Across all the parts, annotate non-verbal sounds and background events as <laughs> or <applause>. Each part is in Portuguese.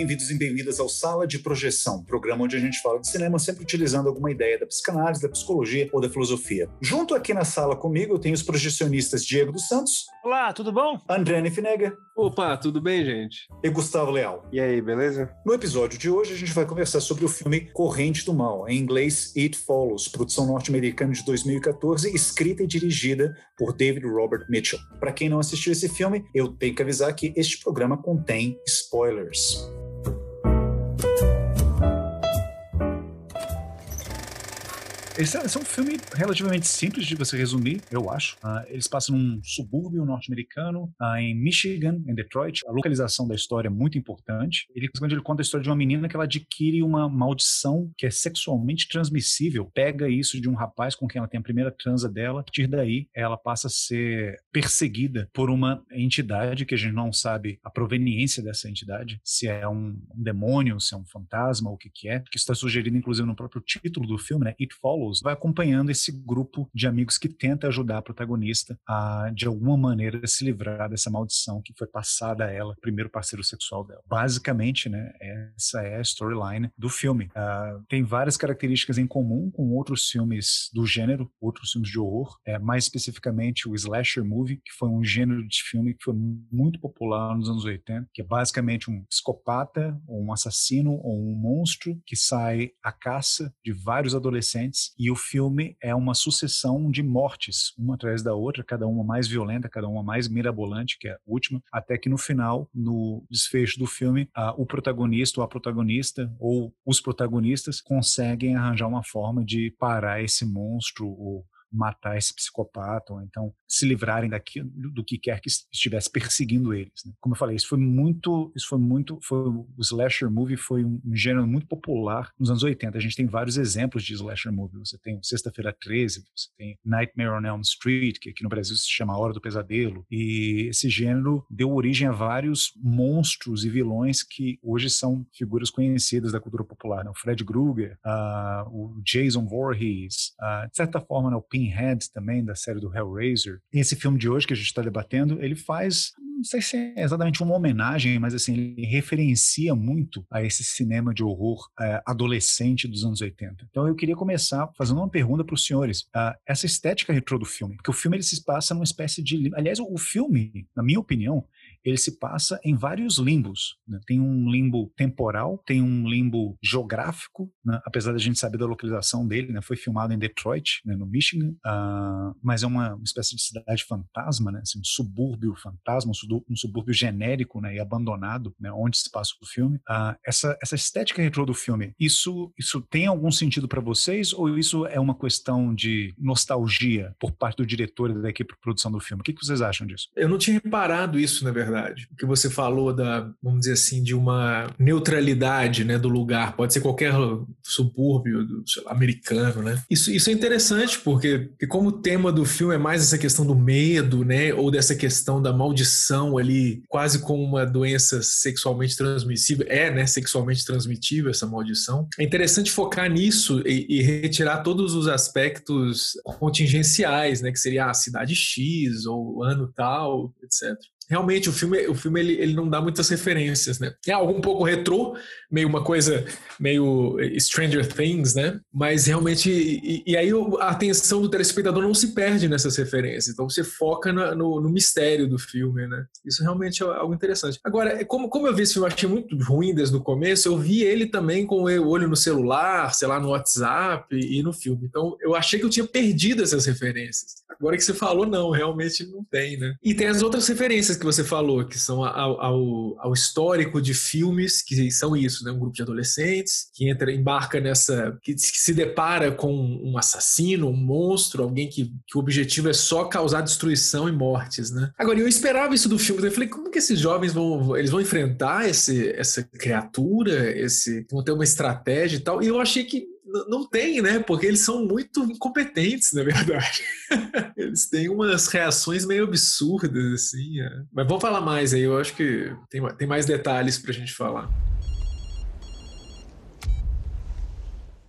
bem-vindos e bem-vindas ao Sala de Projeção, programa onde a gente fala de cinema sempre utilizando alguma ideia da psicanálise, da psicologia ou da filosofia. Junto aqui na sala comigo eu tenho os projecionistas Diego dos Santos. Olá, tudo bom? André Finega. Opa, tudo bem, gente? E Gustavo Leal. E aí, beleza? No episódio de hoje a gente vai conversar sobre o filme Corrente do Mal, em inglês It Follows, produção norte-americana de 2014, escrita e dirigida por David Robert Mitchell. Para quem não assistiu esse filme, eu tenho que avisar que este programa contém spoilers. Esse é, esse é, um filme relativamente simples de você resumir, eu acho. Uh, eles passam num subúrbio norte-americano, uh, em Michigan, em Detroit. A localização da história é muito importante. Ele, ele conta a história de uma menina que ela adquire uma maldição que é sexualmente transmissível. Pega isso de um rapaz com quem ela tem a primeira transa dela. A partir daí, ela passa a ser perseguida por uma entidade que a gente não sabe a proveniência dessa entidade, se é um, um demônio, se é um fantasma, o que que é, que está sugerido inclusive no próprio título do filme, né? It Follows vai acompanhando esse grupo de amigos que tenta ajudar a protagonista a, de alguma maneira, se livrar dessa maldição que foi passada a ela, primeiro parceiro sexual dela. Basicamente, né, essa é a storyline do filme. Uh, tem várias características em comum com outros filmes do gênero, outros filmes de horror, é, mais especificamente o slasher movie, que foi um gênero de filme que foi muito popular nos anos 80, que é basicamente um psicopata, ou um assassino, ou um monstro que sai à caça de vários adolescentes e o filme é uma sucessão de mortes, uma atrás da outra, cada uma mais violenta, cada uma mais mirabolante que a última, até que no final, no desfecho do filme, a, o protagonista ou a protagonista ou os protagonistas conseguem arranjar uma forma de parar esse monstro ou matar esse psicopata, ou então se livrarem daqui, do que quer que estivesse perseguindo eles. Né? Como eu falei, isso foi muito, isso foi muito, foi, o slasher movie foi um, um, gênero muito popular nos anos 80. A gente tem vários exemplos de slasher movie. Você tem Sexta-feira 13, você tem Nightmare on Elm Street, que aqui no Brasil se chama Hora do Pesadelo, e esse gênero deu origem a vários monstros e vilões que hoje são figuras conhecidas da cultura popular. Né? O Fred Krueger, uh, o Jason Voorhees, uh, de certa forma, né, o Pinhead também, da série do Hellraiser. Esse filme de hoje que a gente está debatendo, ele faz, não sei se é exatamente uma homenagem, mas assim, ele referencia muito a esse cinema de horror é, adolescente dos anos 80. Então eu queria começar fazendo uma pergunta para os senhores. Uh, essa estética retrô do filme, porque o filme ele se passa numa espécie de... Aliás, o filme, na minha opinião, ele se passa em vários limbos. Né? Tem um limbo temporal, tem um limbo geográfico, né? apesar da gente saber da localização dele, né? foi filmado em Detroit, né? no Michigan, uh, mas é uma espécie de cidade fantasma, né? assim, um subúrbio fantasma, um subúrbio genérico né? e abandonado, onde se passa o filme. Uh, essa, essa estética retrô do filme, isso, isso tem algum sentido para vocês ou isso é uma questão de nostalgia por parte do diretor e da equipe de produção do filme? O que, que vocês acham disso? Eu não tinha reparado isso, na verdade verdade. O que você falou da, vamos dizer assim, de uma neutralidade, né, do lugar, pode ser qualquer subúrbio lá, americano, né? Isso, isso é interessante porque, porque como o tema do filme é mais essa questão do medo, né, ou dessa questão da maldição ali, quase como uma doença sexualmente transmissível, é, né, sexualmente transmitível essa maldição. É interessante focar nisso e, e retirar todos os aspectos contingenciais, né, que seria a cidade X ou ano tal, etc realmente o filme, o filme ele, ele não dá muitas referências, né? É algo um pouco retrô, meio uma coisa meio Stranger Things, né? Mas realmente e, e aí a atenção do telespectador não se perde nessas referências. Então você foca no, no, no, mistério do filme, né? Isso realmente é algo interessante. Agora, como, como eu vi esse filme, achei muito ruim desde o começo, eu vi ele também com o olho no celular, sei lá, no WhatsApp e no filme. Então eu achei que eu tinha perdido essas referências. Agora que você falou, não, realmente não tem, né? E tem as outras referências que você falou, que são ao, ao, ao, histórico de filmes, que são isso, né? Um grupo de adolescentes que entra, embarca nessa. que, que se depara com um assassino, um monstro, alguém que, que o objetivo é só causar destruição e mortes, né? Agora, eu esperava isso do filme, eu falei, como que esses jovens vão. Eles vão enfrentar esse, essa criatura, esse. vão ter uma estratégia e tal. E eu achei que não tem, né? Porque eles são muito incompetentes, na verdade. <laughs> eles têm umas reações meio absurdas, assim. É. Mas vamos falar mais aí, eu acho que tem, tem mais detalhes pra gente falar.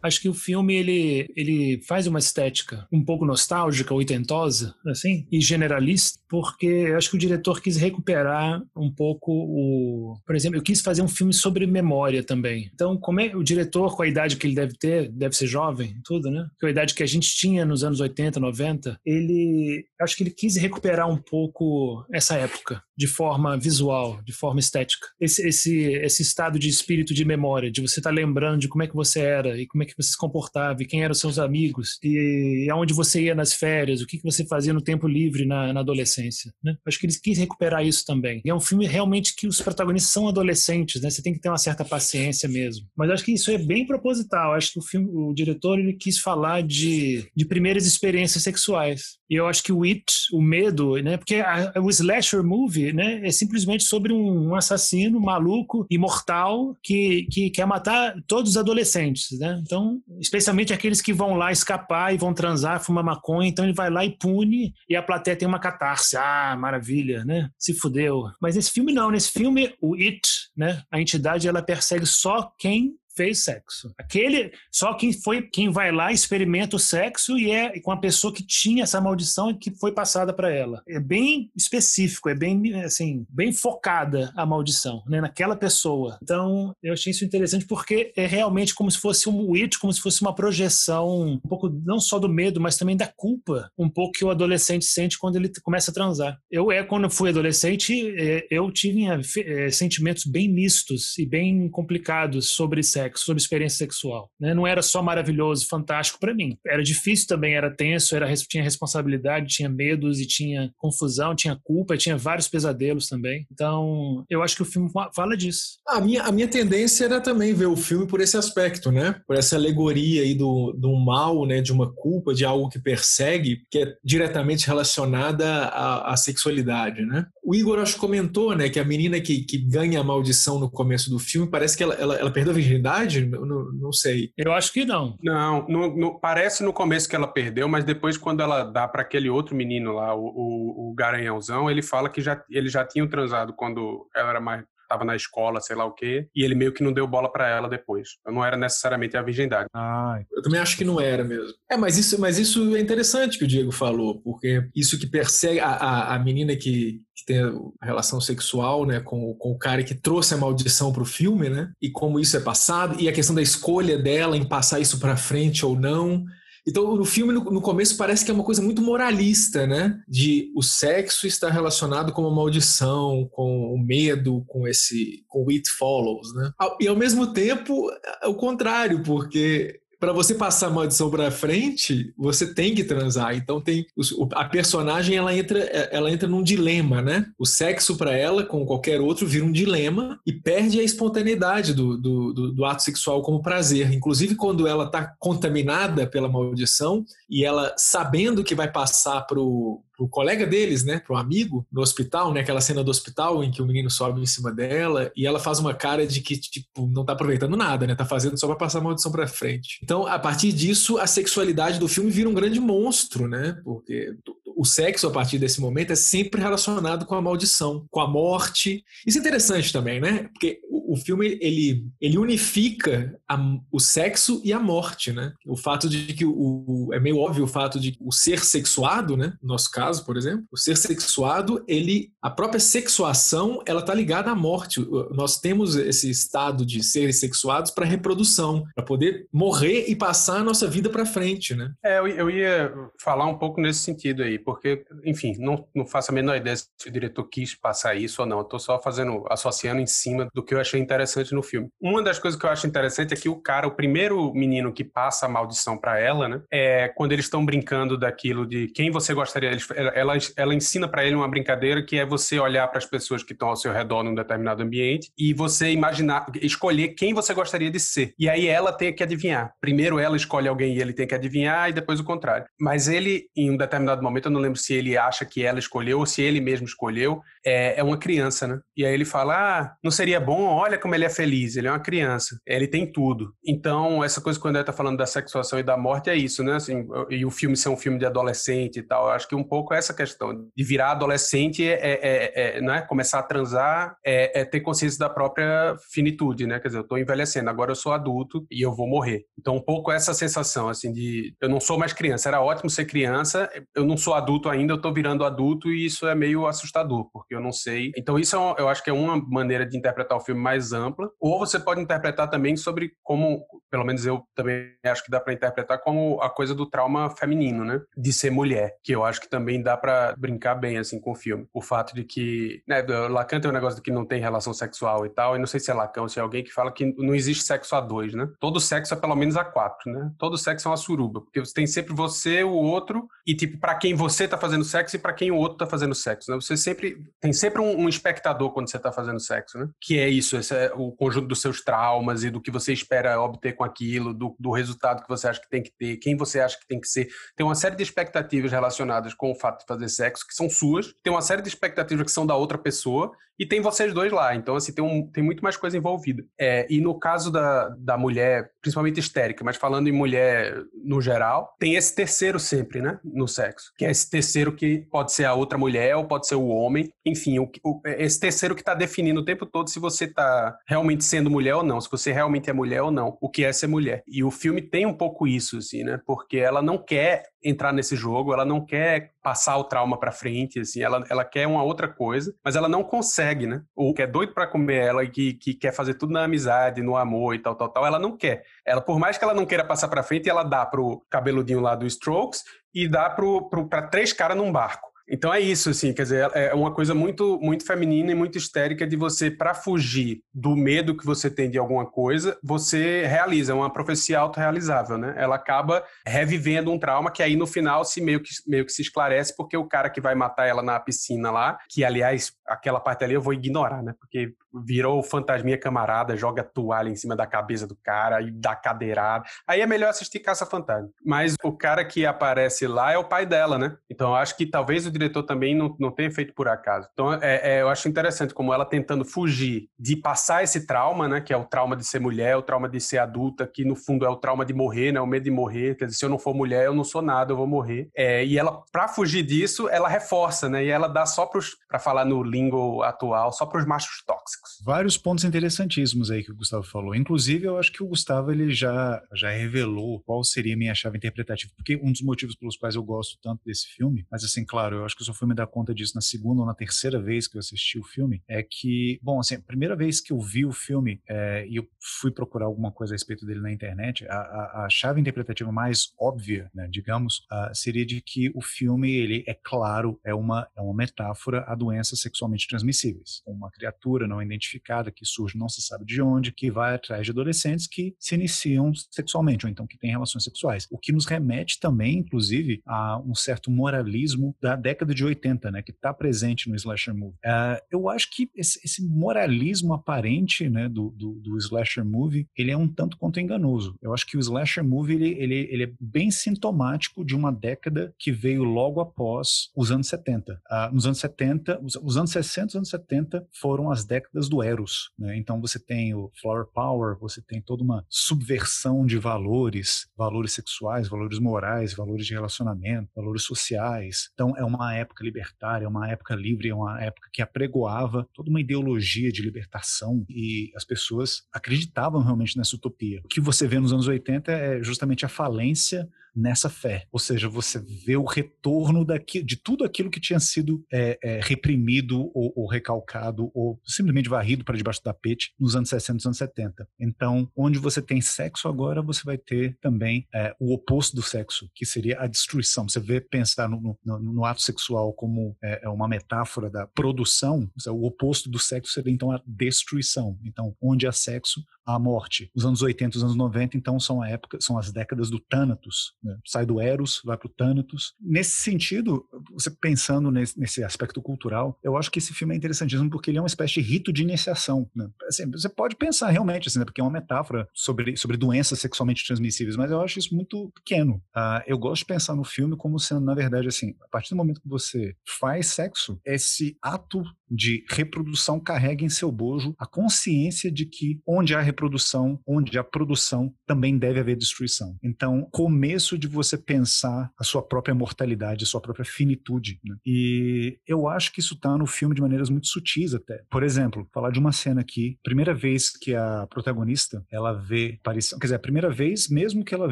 Acho que o filme ele, ele faz uma estética um pouco nostálgica, oitentosa, assim, e generalista, porque eu acho que o diretor quis recuperar um pouco o. Por exemplo, eu quis fazer um filme sobre memória também. Então, como é o diretor, com a idade que ele deve ter, deve ser jovem, tudo, né? Com a idade que a gente tinha nos anos 80, 90, ele. Acho que ele quis recuperar um pouco essa época de forma visual, de forma estética. Esse, esse, esse estado de espírito de memória, de você estar tá lembrando de como é que você era e como é que você se comportava e quem eram seus amigos e aonde você ia nas férias, o que, que você fazia no tempo livre na, na adolescência. Né? Acho que eles quis recuperar isso também. E é um filme realmente que os protagonistas são adolescentes, né? Você tem que ter uma certa paciência mesmo. Mas acho que isso é bem proposital. Acho que o filme, o diretor, ele quis falar de, de primeiras experiências sexuais. E eu acho que o It, o medo, né? Porque a, o slasher movie, né? É simplesmente sobre um, assassino maluco, imortal, que, que quer matar todos os adolescentes, né? Então, especialmente aqueles que vão lá escapar e vão transar, fumar maconha. Então ele vai lá e pune e a plateia tem uma catarse. Ah, maravilha, né? Se fudeu. Mas nesse filme não. Nesse filme, o It, né? A entidade, ela persegue só quem fez sexo. Aquele, só quem foi, quem vai lá experimenta o sexo e é com a pessoa que tinha essa maldição e que foi passada para ela. É bem específico, é bem assim, bem focada a maldição, né, naquela pessoa. Então, eu achei isso interessante porque é realmente como se fosse um it, como se fosse uma projeção um pouco não só do medo, mas também da culpa, um pouco que o adolescente sente quando ele começa a transar. Eu é quando eu fui adolescente, é, eu tinha é, sentimentos bem mistos e bem complicados sobre sexo sexo, sobre experiência sexual. Né? Não era só maravilhoso, fantástico para mim. Era difícil também, era tenso, era, tinha responsabilidade, tinha medos e tinha confusão, tinha culpa, tinha vários pesadelos também. Então, eu acho que o filme fala disso. A minha, a minha tendência era também ver o filme por esse aspecto, né? Por essa alegoria aí do, do mal, né? De uma culpa, de algo que persegue, que é diretamente relacionada à, à sexualidade, né? O Igor, acho que comentou, né? Que a menina que, que ganha a maldição no começo do filme, parece que ela, ela, ela perdeu a virgindade verdade? Não, não sei. Eu acho que não. Não, no, no, parece no começo que ela perdeu, mas depois, quando ela dá para aquele outro menino lá, o, o, o Garanhãozão, ele fala que já, ele já tinha transado quando ela era mais estava na escola, sei lá o quê, e ele meio que não deu bola para ela depois. Então não era necessariamente a virgindade. Ah, eu também acho que não era mesmo. É, mas isso, mas isso é interessante que o Diego falou, porque isso que persegue a, a, a menina que, que tem a relação sexual, né, com, com o cara que trouxe a maldição pro filme, né, e como isso é passado, e a questão da escolha dela em passar isso para frente ou não, então, no filme, no, no, começo, parece que é uma coisa muito moralista, né? De o sexo estar relacionado com uma maldição, com o medo, com esse. com It Follows, né? E ao mesmo tempo, é o contrário, porque para você passar a maldição para frente, você tem que transar. Então tem a personagem ela entra ela entra num dilema, né? O sexo para ela, com qualquer outro, vira um dilema e perde a espontaneidade do, do, do, do ato sexual como prazer. Inclusive quando ela está contaminada pela maldição e ela sabendo que vai passar pro pro colega deles, né, pro amigo no hospital, né, aquela cena do hospital em que o menino sobe em cima dela e ela faz uma cara de que tipo não tá aproveitando nada, né, tá fazendo só para passar a maldição para frente. Então, a partir disso, a sexualidade do filme vira um grande monstro, né? Porque o sexo, a partir desse momento, é sempre relacionado com a maldição, com a morte. Isso é interessante também, né? Porque o, filme, ele, ele unifica a, o sexo e a morte, né? O fato de que o, o, é meio óbvio o fato de o ser sexuado, né? No nosso caso, por exemplo, o ser sexuado, ele, a própria sexuação, ela tá ligada à morte. Nós temos esse estado de seres sexuados para reprodução, para poder morrer e passar a nossa vida para frente, né? É, eu, eu ia falar um pouco nesse sentido aí, porque, enfim, não, não faço a menor ideia se o diretor quis passar isso ou não. Estou só fazendo, associando em cima do que eu achei interessante no filme. Uma das coisas que eu acho interessante é que o cara, o primeiro menino que passa a maldição para ela, né, é quando eles estão brincando daquilo de quem você gostaria. Ela, ela ensina para ele uma brincadeira que é você olhar para as pessoas que estão ao seu redor num determinado ambiente e você imaginar, escolher quem você gostaria de ser. E aí ela tem que adivinhar. Primeiro ela escolhe alguém e ele tem que adivinhar e depois o contrário. Mas ele, em um determinado momento, eu não lembro se ele acha que ela escolheu ou se ele mesmo escolheu, é, é uma criança, né? E aí ele fala: ah, não seria bom? Olha como ele é feliz, ele é uma criança, ele tem tudo. Então, essa coisa quando ele tá falando da sexuação e da morte é isso, né? Assim, e o filme ser um filme de adolescente e tal, eu acho que um pouco é essa questão de virar adolescente é, é, é, né? começar a transar é, é, ter consciência da própria finitude, né? Quer dizer, eu estou envelhecendo, agora eu sou adulto e eu vou morrer. Então, um pouco essa sensação, assim, de eu não sou mais criança. Era ótimo ser criança, eu não sou adulto ainda, eu estou virando adulto e isso é meio assustador, porque eu não sei. Então, isso é, eu acho que é uma maneira de interpretar o filme mais ampla. Ou você pode interpretar também sobre como, pelo menos eu também acho que dá para interpretar como a coisa do trauma feminino, né? De ser mulher, que eu acho que também dá para brincar bem, assim, com o filme. O fato de que, né, Lacan tem um negócio de que não tem relação sexual e tal, e não sei se é Lacan ou se é alguém que fala que não existe sexo a dois, né? Todo sexo é pelo menos a quatro, né? Todo sexo é uma suruba, porque você tem sempre você, o outro, e tipo, para quem você tá fazendo sexo e para quem o outro tá fazendo sexo, né? Você sempre, tem sempre um, um espectador quando você tá fazendo sexo, né? Que é isso, é o conjunto dos seus traumas e do que você espera obter com aquilo, do, do resultado que você acha que tem que ter, quem você acha que tem que ser. Tem uma série de expectativas relacionadas com o fato de fazer sexo que são suas, tem uma série de expectativas que são da outra pessoa e tem vocês dois lá. Então, assim, tem, um, tem muito mais coisa envolvida. É, e no caso da, da mulher, principalmente histérica, mas falando em mulher no geral, tem esse terceiro sempre, né? No sexo. Que é esse terceiro que pode ser a outra mulher ou pode ser o homem. Enfim, o, o, esse terceiro que está definindo o tempo todo se você está realmente sendo mulher ou não, se você realmente é mulher ou não, o que é ser mulher. E o filme tem um pouco isso, assim, né? Porque ela não quer entrar nesse jogo, ela não quer passar o trauma para frente, assim, ela, ela quer uma outra coisa, mas ela não consegue, né? Ou que é doido para comer ela e que, que quer fazer tudo na amizade, no amor e tal, tal, tal, ela não quer. Ela, por mais que ela não queira passar para frente, ela dá pro cabeludinho lá do Strokes e dá pro, pro, pra três caras num barco. Então é isso, assim, quer dizer, é uma coisa muito, muito feminina e muito histérica de você, para fugir do medo que você tem de alguma coisa, você realiza, é uma profecia autorrealizável, né? Ela acaba revivendo um trauma que aí no final se meio que, meio que se esclarece, porque o cara que vai matar ela na piscina lá, que aliás, aquela parte ali eu vou ignorar, né? Porque virou fantasminha camarada, joga toalha em cima da cabeça do cara e dá cadeirada. Aí é melhor assistir Caça Fantasma. Mas o cara que aparece lá é o pai dela, né? Então eu acho que talvez o diretor também não, não tenha feito por acaso. Então é, é, eu acho interessante como ela tentando fugir de passar esse trauma, né? Que é o trauma de ser mulher, o trauma de ser adulta, que no fundo é o trauma de morrer, né? O medo de morrer. Quer dizer, se eu não for mulher, eu não sou nada, eu vou morrer. É, e ela, para fugir disso, ela reforça, né? E ela dá só para falar no lingo atual, só para os machos tóxicos. Vários pontos interessantíssimos aí que o Gustavo falou. Inclusive, eu acho que o Gustavo ele já, já revelou qual seria a minha chave interpretativa, porque um dos motivos pelos quais eu gosto tanto desse filme, mas assim, claro, eu acho que eu só fui me dar conta disso na segunda ou na terceira vez que eu assisti o filme, é que, bom, assim, a primeira vez que eu vi o filme é, e eu fui procurar alguma coisa a respeito dele na internet, a, a, a chave interpretativa mais óbvia, né, digamos, uh, seria de que o filme, ele é claro, é uma, é uma metáfora a doenças sexualmente transmissíveis. Uma criatura não identificada que surge não se sabe de onde, que vai atrás de adolescentes que se iniciam sexualmente, ou então que têm relações sexuais. O que nos remete também, inclusive, a um certo moralismo da década de 80, né, que está presente no slasher movie. Uh, eu acho que esse, esse moralismo aparente né, do, do, do, slasher movie, ele é um tanto quanto enganoso. Eu acho que o slasher movie, ele, ele, ele é bem sintomático de uma década que veio logo após os anos 70. Uh, ah, nos anos 70, os, os anos 60 os anos 70 foram as décadas do Eros. Né? Então você tem o Flower Power, você tem toda uma subversão de valores, valores sexuais, valores morais, valores de relacionamento, valores sociais. Então é uma época libertária, uma época livre, uma época que apregoava toda uma ideologia de libertação e as pessoas acreditavam realmente nessa utopia. O que você vê nos anos 80 é justamente a falência nessa fé. Ou seja, você vê o retorno daqui, de tudo aquilo que tinha sido é, é, reprimido ou, ou, recalcado ou simplesmente varrido para debaixo do tapete nos anos 60 e anos 70. Então, onde você tem sexo agora, você vai ter também é, o oposto do sexo, que seria a destruição. Você vê pensar no, no, no ato sexual como é, é uma metáfora da produção, o oposto do sexo seria então a destruição. Então, onde há sexo, há morte. Os anos 80 os anos 90, então, são a época, são as décadas do Thanatos, né? Sai do Eros, vai para o Thanatos. Nesse sentido, você pensando nesse, nesse, aspecto cultural, eu acho que esse filme é interessantíssimo porque ele é uma espécie de rito de iniciação. Né? Assim, você pode pensar realmente, assim, né? porque é uma metáfora sobre, sobre doenças sexualmente transmissíveis, mas eu acho isso muito pequeno. Uh, eu gosto de pensar no filme como sendo, na verdade, assim, a partir do momento que você faz sexo, esse ato de reprodução carrega em seu bojo a consciência de que onde há reprodução, onde a produção também deve haver destruição. Então, começo de você pensar a sua própria mortalidade, a sua própria finitude. Né? E eu acho que isso está no filme de maneiras muito sutis até. Por exemplo, falar de uma cena aqui, primeira vez que a protagonista ela vê aparição, quer dizer, a primeira vez mesmo que ela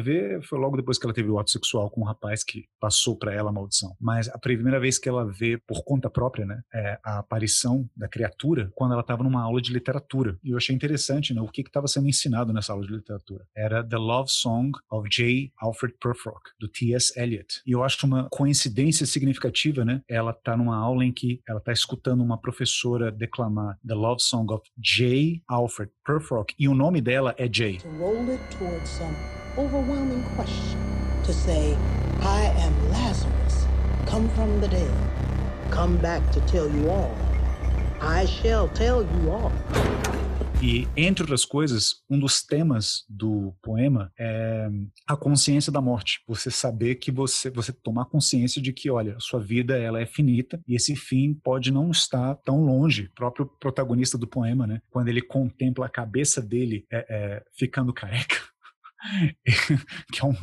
vê foi logo depois que ela teve o ato sexual com um rapaz que passou para ela a maldição. Mas a primeira vez que ela vê por conta própria, né, é a aparição da criatura quando ela estava numa aula de literatura. E eu achei interessante, né, o que estava sendo ensinado nessa aula de literatura. Era The Love Song of J. Alfred Prufrock, do T.S. Eliot. E eu acho uma coincidência significativa, né? Ela tá numa aula em que ela tá escutando uma professora declamar The Love Song of J. Alfred Prufrock e o nome dela é Jay. To roll it some overwhelming question. To say, I am Lazarus, come from the dead, come back to tell you all. I shall tell you all. E, entre outras coisas, um dos temas do poema é a consciência da morte. Você saber que você, você tomar consciência de que, olha, sua vida ela é finita e esse fim pode não estar tão longe. O próprio protagonista do poema, né? Quando ele contempla a cabeça dele é, é, ficando careca, <laughs> que é um,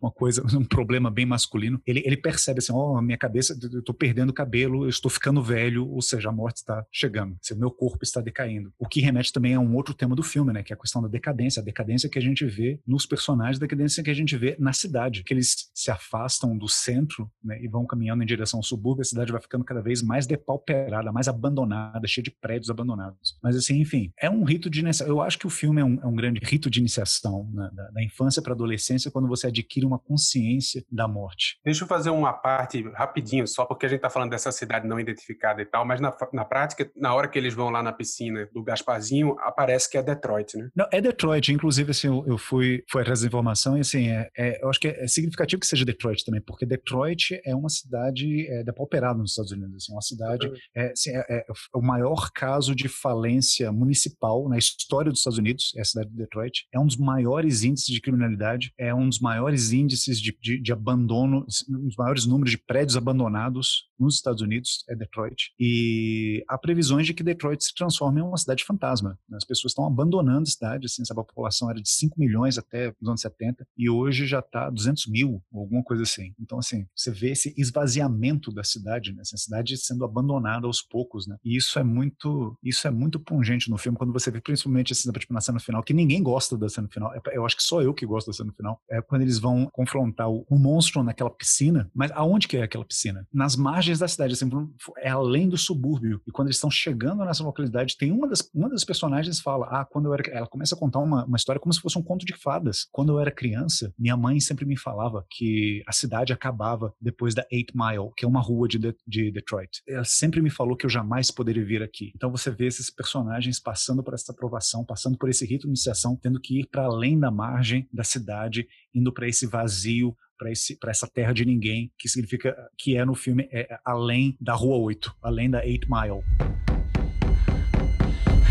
uma coisa, um problema bem masculino, ele, ele percebe assim, ó, oh, minha cabeça, eu estou perdendo cabelo, eu estou ficando velho, ou seja, a morte está chegando, o meu corpo está decaindo. O que remete também a um outro tema do filme, né, que é a questão da decadência, a decadência que a gente vê nos personagens, a decadência que a gente vê na cidade, que eles se afastam do centro né, e vão caminhando em direção ao subúrbio, a cidade vai ficando cada vez mais depauperada, mais abandonada, cheia de prédios abandonados. Mas assim, enfim, é um rito de iniciação. Eu acho que o filme é um, é um grande rito de iniciação né, da, da infância para a adolescência quando você adquire uma consciência da morte. Deixa eu fazer uma parte rapidinho, só porque a gente está falando dessa cidade não identificada e tal, mas na, na prática, na hora que eles vão lá na piscina do Gasparzinho, aparece que é Detroit, né? Não, é Detroit. Inclusive, assim, eu, eu fui, fui atrás da informação e, assim, é, é, eu acho que é, é, significativo que seja Detroit também, porque Detroit é uma cidade é, depauperada nos Estados Unidos. Assim, uma cidade, uhum. é, assim, é, é, o maior caso de falência municipal na história dos Estados Unidos, é a cidade de Detroit. É um dos maiores índices de criminalidade é um dos maiores índices de, de, de abandono, um dos maiores números de prédios abandonados nos Estados Unidos, é Detroit. E há previsões de que Detroit se transforme em uma cidade fantasma. Né? As pessoas estão abandonando a cidade, assim, sabe? a população era de 5 milhões até os anos 70 e hoje já está 200 mil, alguma coisa assim. Então, assim, você vê esse esvaziamento da cidade, né? Assim, a cidade sendo abandonada aos poucos, né? E isso é muito, isso é muito pungente no filme, quando você vê principalmente assim, tipo, na cena final, que ninguém gosta da cena final. Eu acho que só eu que gosto da cena final, é quando eles vão confrontar o, o, monstro naquela piscina. Mas aonde que é aquela piscina? Nas margens da cidade, assim, é além do subúrbio. E quando eles estão chegando nessa localidade, tem uma das, uma das personagens fala, ah, quando eu era... Ela começa a contar uma, uma história como se fosse um conto de fadas. Quando eu era criança, minha mãe sempre me falava que a cidade acabava depois da Eight Mile, que é uma rua de, de, de Detroit. Ela sempre me falou que eu jamais poderia vir aqui. Então você vê esses personagens passando por essa aprovação, passando por esse rito de iniciação, tendo que ir para além da margem da cidade, indo para esse vazio, para essa terra de ninguém, que significa que é no filme é, além da Rua 8, além da 8 Mile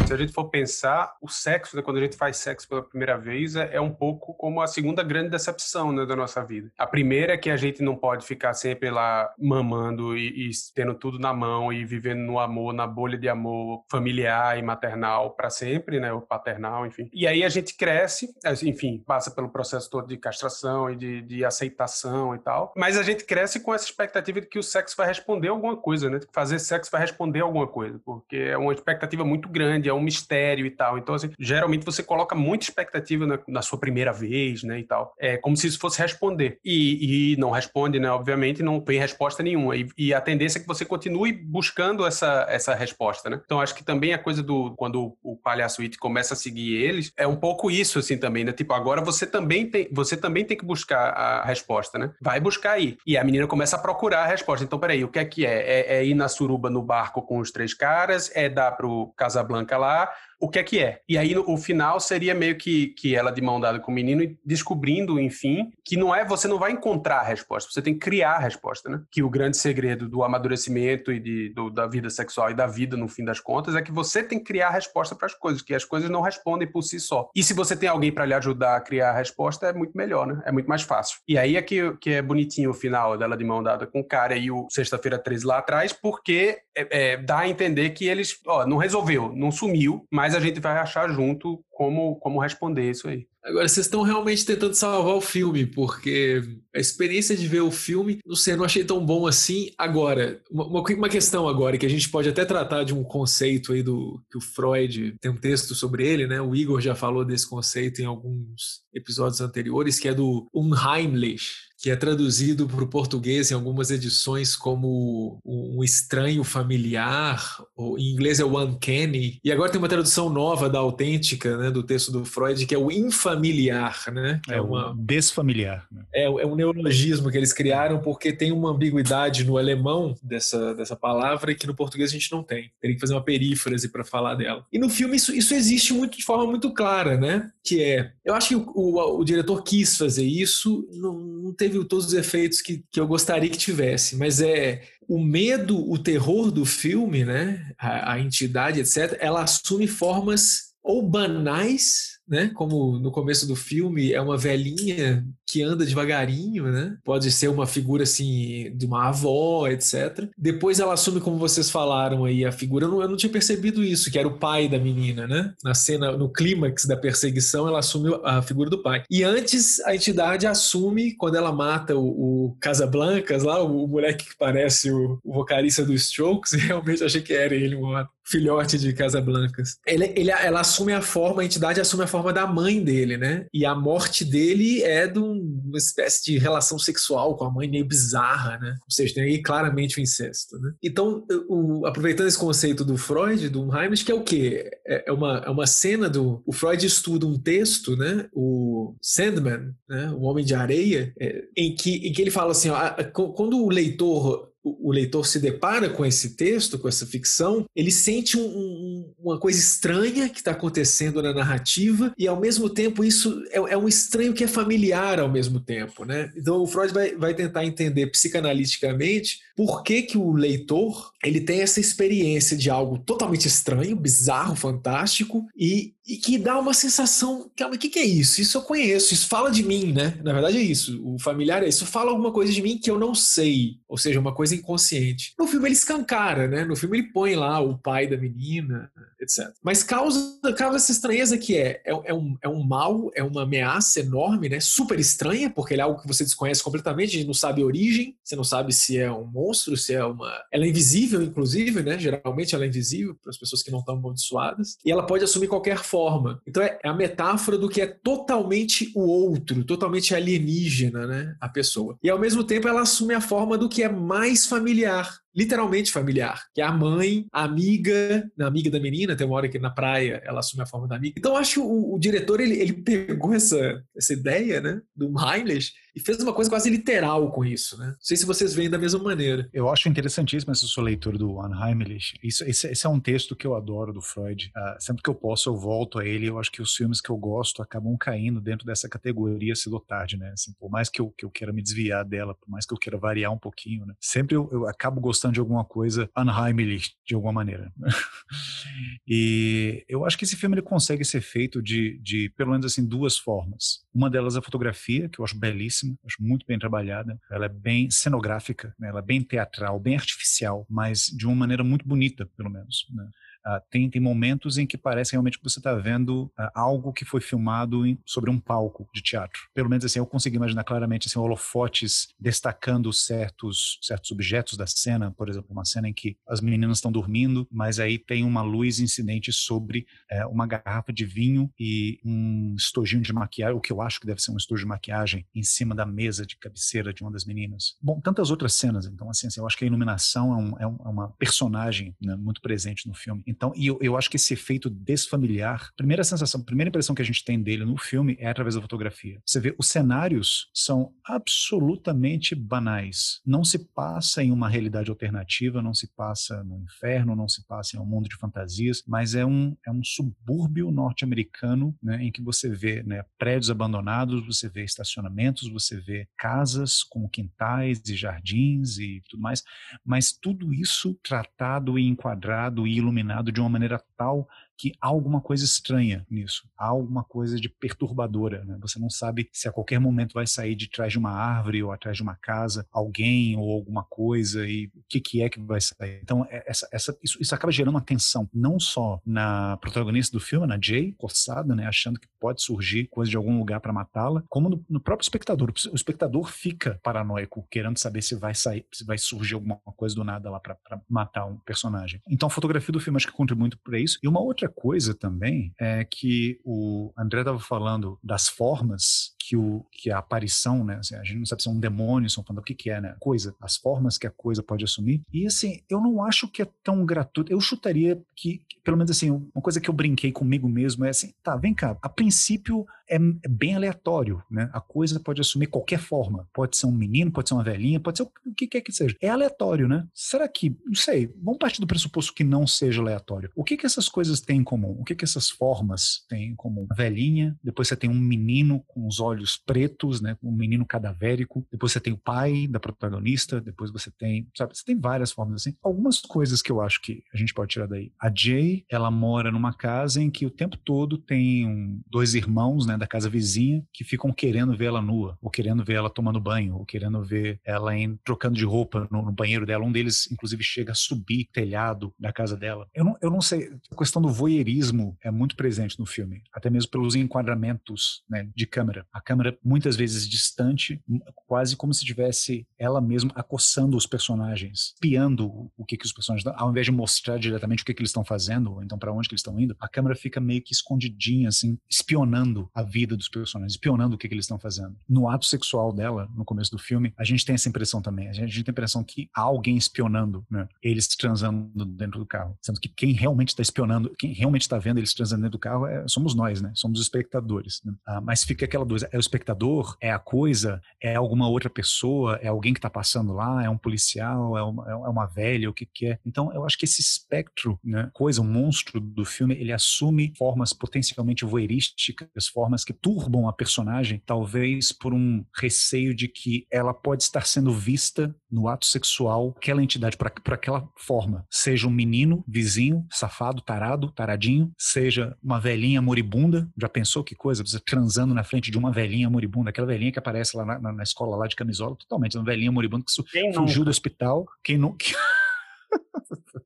se a gente for pensar, o sexo, né, quando a gente faz sexo pela primeira vez, é, é, um pouco como a segunda grande decepção né, da nossa vida. A primeira é que a gente não pode ficar sempre lá mamando e, e tendo tudo na mão e vivendo no amor, na bolha de amor familiar e maternal para sempre, né, ou paternal, enfim. E aí a gente cresce, enfim, passa pelo processo todo de castração e de, de aceitação e tal, mas a gente cresce com essa expectativa de que o sexo vai responder alguma coisa, né? Que fazer sexo vai responder alguma coisa, porque é uma expectativa muito grande, é um mistério e tal. Então, assim, geralmente você coloca muita expectativa na, na, sua primeira vez, né, e tal. É como se isso fosse responder. E, e não responde, né, obviamente, não tem resposta nenhuma. E, e, a tendência é que você continue buscando essa, essa resposta, né? Então, acho que também a coisa do, quando o, palhaço It começa a seguir eles, é um pouco isso, assim, também, né? Tipo, agora você também tem, você também tem que buscar a resposta, né? Vai buscar aí. E a menina começa a procurar a resposta. Então, peraí, o que é que é? É, é ir na suruba no barco com os três caras? É dar pro Casablanca lá? O que é que é. E aí o final seria meio que, que ela de mão dada com o menino descobrindo, enfim, que não é você não vai encontrar a resposta, você tem que criar a resposta, né? Que o grande segredo do amadurecimento e de, do, da vida sexual e da vida, no fim das contas, é que você tem que criar a resposta para as coisas, que as coisas não respondem por si só. E se você tem alguém para lhe ajudar a criar a resposta, é muito melhor, né? É muito mais fácil. E aí é que, que é bonitinho o final dela de mão dada com o cara e o Sexta-feira 13 lá atrás, porque é, é, dá a entender que eles, ó, não resolveu, não sumiu, mas Mas a gente vai achar junto como, como responder isso aí. Agora, vocês estão realmente tentando salvar o filme, porque a experiência de ver o filme, não sei, não achei tão bom assim. Agora, uma, uma questão agora, que a gente pode até tratar de um conceito aí do que o Freud tem um texto sobre ele, né? O Igor já falou desse conceito em alguns episódios anteriores, que é do Unheimlich, que é traduzido para o português em algumas edições como um estranho familiar, em inglês é o uncanny, e agora tem uma tradução nova da autêntica, né, do texto do Freud, que é o infamiliar, né? é, é uma desfamiliar. Né? É, é um neologismo que eles criaram porque tem uma ambiguidade no alemão dessa, dessa palavra que no português a gente não tem. Teria que fazer uma perífrase para falar dela. E no filme isso, isso existe muito de forma muito clara, né? Que é, eu acho que o, o, o diretor quis fazer isso, não, não teve teve todos os efeitos que, que eu gostaria que tivesse, mas é o medo, o terror do filme, né, a, a entidade, etc., ela assume formas ou banais né? Como no começo do filme é uma velhinha que anda devagarinho, né? Pode ser uma figura assim de uma avó, etc. Depois ela assume, como vocês falaram aí, a figura. Eu não, eu não tinha percebido isso, que era o pai da menina, né? Na cena, no clímax da perseguição, ela assume a figura do pai. E antes a entidade assume, quando ela mata o, o Casablancas lá, o, o moleque que parece o, o vocalista do Strokes, <laughs> realmente achei que era ele, um filhote de Casablancas. Ele, ele, ela assume a forma, a entidade assume a forma da mãe dele, né? E a morte dele é de uma espécie de relação sexual com a mãe meio bizarra, né? Ou seja, tem aí claramente o incesto, né? Então, o, aproveitando esse conceito do Freud, do Heimlich, que é o quê? É, é, uma, é uma cena do... O Freud estuda um texto, né? O Sandman, né? O Homem de Areia, é, em, que, em que ele fala assim, ó, quando o leitor o leitor se depara com esse texto, com essa ficção, ele sente um, um, uma coisa estranha que está acontecendo na narrativa e, ao mesmo tempo, isso é, é, um estranho que é familiar ao mesmo tempo. Né? Então, o Freud vai, vai tentar entender psicanaliticamente por que, que o leitor ele tem essa experiência de algo totalmente estranho, bizarro, fantástico e, e que dá uma sensação, calma, o que, que é isso? Isso eu conheço, isso fala de mim, né? Na verdade é isso, o familiar é isso, fala alguma coisa de mim que eu não sei, ou seja, uma coisa inconsciente. No filme ele escancara, né? No filme ele põe lá o pai da menina, etc. Mas causa, causa essa estranheza que é, é, é, um, é um mal, é uma ameaça enorme, né? Super estranha, porque ele é algo que você desconhece completamente, não sabe a origem, você não sabe se é um monstro, se é uma... Ela é invisível, inclusive, né? Geralmente ela é invisível para as pessoas que não estão amaldiçoadas, e ela pode assumir qualquer forma. Então é, é a metáfora do que é totalmente o outro, totalmente alienígena, né? A pessoa. E ao mesmo tempo ela assume a forma do que é mais familiar, literalmente familiar, que é a mãe, a amiga, a amiga da menina, tem uma hora que na praia ela assume a forma da amiga. Então acho que o, o diretor ele, ele pegou essa, essa ideia, né, do Heimlich e fez uma coisa quase literal com isso, né? Não sei se vocês veem da mesma maneira. Eu acho interessantíssimo essa sua leitura do Heimlich. Isso, esse, esse, é um texto que eu adoro do Freud. Uh, sempre que eu posso eu volto a ele. Eu acho que os filmes que eu gosto acabam caindo dentro dessa categoria cedo tarde, né? Assim, por mais que eu, que eu queira me desviar dela, por mais que eu queira variar um pouquinho, né? Sempre eu, eu acabo gostando de alguma coisa unheimlich, de alguma maneira. <laughs> e eu acho que esse filme ele consegue ser feito de, de, pelo menos assim, duas formas. Uma delas é a fotografia, que eu acho belíssima, acho muito bem trabalhada. Ela é bem cenográfica, né? ela é bem teatral, bem artificial, mas de uma maneira muito bonita, pelo menos. Né? Uh, tem, tem momentos em que parece realmente que você está vendo uh, algo que foi filmado em, sobre um palco de teatro. Pelo menos assim, eu consigo imaginar claramente assim, holofotes destacando certos, certos objetos da cena. Por exemplo, uma cena em que as meninas estão dormindo, mas aí tem uma luz incidente sobre uh, uma garrafa de vinho e um estojinho de maquiagem, o que eu acho que deve ser um estojo de maquiagem, em cima da mesa de cabeceira de uma das meninas. Bom, tantas outras cenas. Então, assim, assim eu acho que a iluminação é, um, é, é uma personagem né, muito presente no filme. Então, e eu, eu acho que esse efeito desfamiliar, primeira sensação, primeira impressão que a gente tem dele no filme é através da fotografia. Você vê, os cenários são absolutamente banais. Não se passa em uma realidade alternativa, não se passa no inferno, não se passa em um mundo de fantasias, mas é um, é um subúrbio norte-americano né, em que você vê né, prédios abandonados, você vê estacionamentos, você vê casas com quintais e jardins e tudo mais, mas tudo isso tratado e enquadrado e iluminado de uma maneira tal que há alguma coisa estranha nisso, há alguma coisa de perturbadora. Né? Você não sabe se a qualquer momento vai sair de trás de uma árvore ou atrás de uma casa alguém ou alguma coisa e o que, que é que vai sair. Então, é, essa, essa, isso, isso acaba gerando uma tensão, não só na protagonista do filme, na Jay, coçada, né, achando que pode surgir coisa de algum lugar para matá-la, como no, no, próprio espectador. O espectador fica paranoico, querendo saber se vai sair, se vai surgir alguma coisa do nada lá para matar um personagem. Então, a fotografia do filme acho que contribui muito para isso. E uma outra coisa também é que o André estava falando das formas que, o, que a aparição, né? Assim, a gente não sabe se é um demônio, se é um fantasma, o que, que é, né? Coisa, as formas que a coisa pode assumir. E assim, eu não acho que é tão gratuito. Eu chutaria que, pelo menos assim, uma coisa que eu brinquei comigo mesmo é assim, tá, vem cá, a princípio é, é bem aleatório, né? A coisa pode assumir qualquer forma. Pode ser um menino, pode ser uma velhinha, pode ser o que quer que seja. É aleatório, né? Será que, não sei, vamos partir do pressuposto que não seja aleatório. O que que essas coisas têm em comum? O que que essas formas têm em comum? A velhinha, depois você tem um menino com os olhos pretos, né? Um menino cadavérico. Depois você tem o pai da protagonista. Depois você tem, sabe? Você tem várias formas assim. Algumas coisas que eu acho que a gente pode tirar daí. A Jay, ela mora numa casa em que o tempo todo tem um, dois irmãos, né? Da casa vizinha que ficam querendo ver ela nua, ou querendo ver ela tomando banho, ou querendo ver ela em, trocando de roupa no, no banheiro dela. Um deles, inclusive, chega a subir telhado da casa dela. Eu não, eu não sei. A questão do voyeurismo é muito presente no filme, até mesmo pelos enquadramentos né, de câmera. A câmera muitas vezes distante, quase como se tivesse ela mesma acossando os personagens, espiando o que, que os personagens, ao invés de mostrar diretamente o que, que eles estão fazendo, ou então para onde que eles estão indo, a câmera fica meio que escondidinha, assim, espionando a vida dos personagens, espionando o que, que eles estão fazendo. No ato sexual dela, no começo do filme, a gente tem essa impressão também. A gente, a gente tem a impressão que há alguém espionando né, eles transando dentro do carro. Sendo que quem realmente está espionando, quem realmente está vendo eles transando dentro do carro é, somos nós, né? Somos os espectadores. Né? Ah, mas fica aquela dúvida: é o espectador? É a coisa? É alguma outra pessoa? É alguém que está passando lá? É um policial? É uma, é uma velha? O que, que é? Então, eu acho que esse espectro, né, coisa, o um monstro do filme, ele assume formas potencialmente voyeurísticas, formas que turbam a personagem, talvez por um receio de que ela pode estar sendo vista no ato sexual, aquela entidade, por, por aquela forma. Seja um menino, vizinho, safado, tarado, taradinho, seja uma velhinha moribunda. Já pensou que coisa? Transando na frente de uma velhinha moribunda, aquela velhinha que aparece lá na, na, na escola lá de camisola, totalmente, uma velhinha moribunda que Quem fugiu nunca? do hospital. Quem não. <laughs>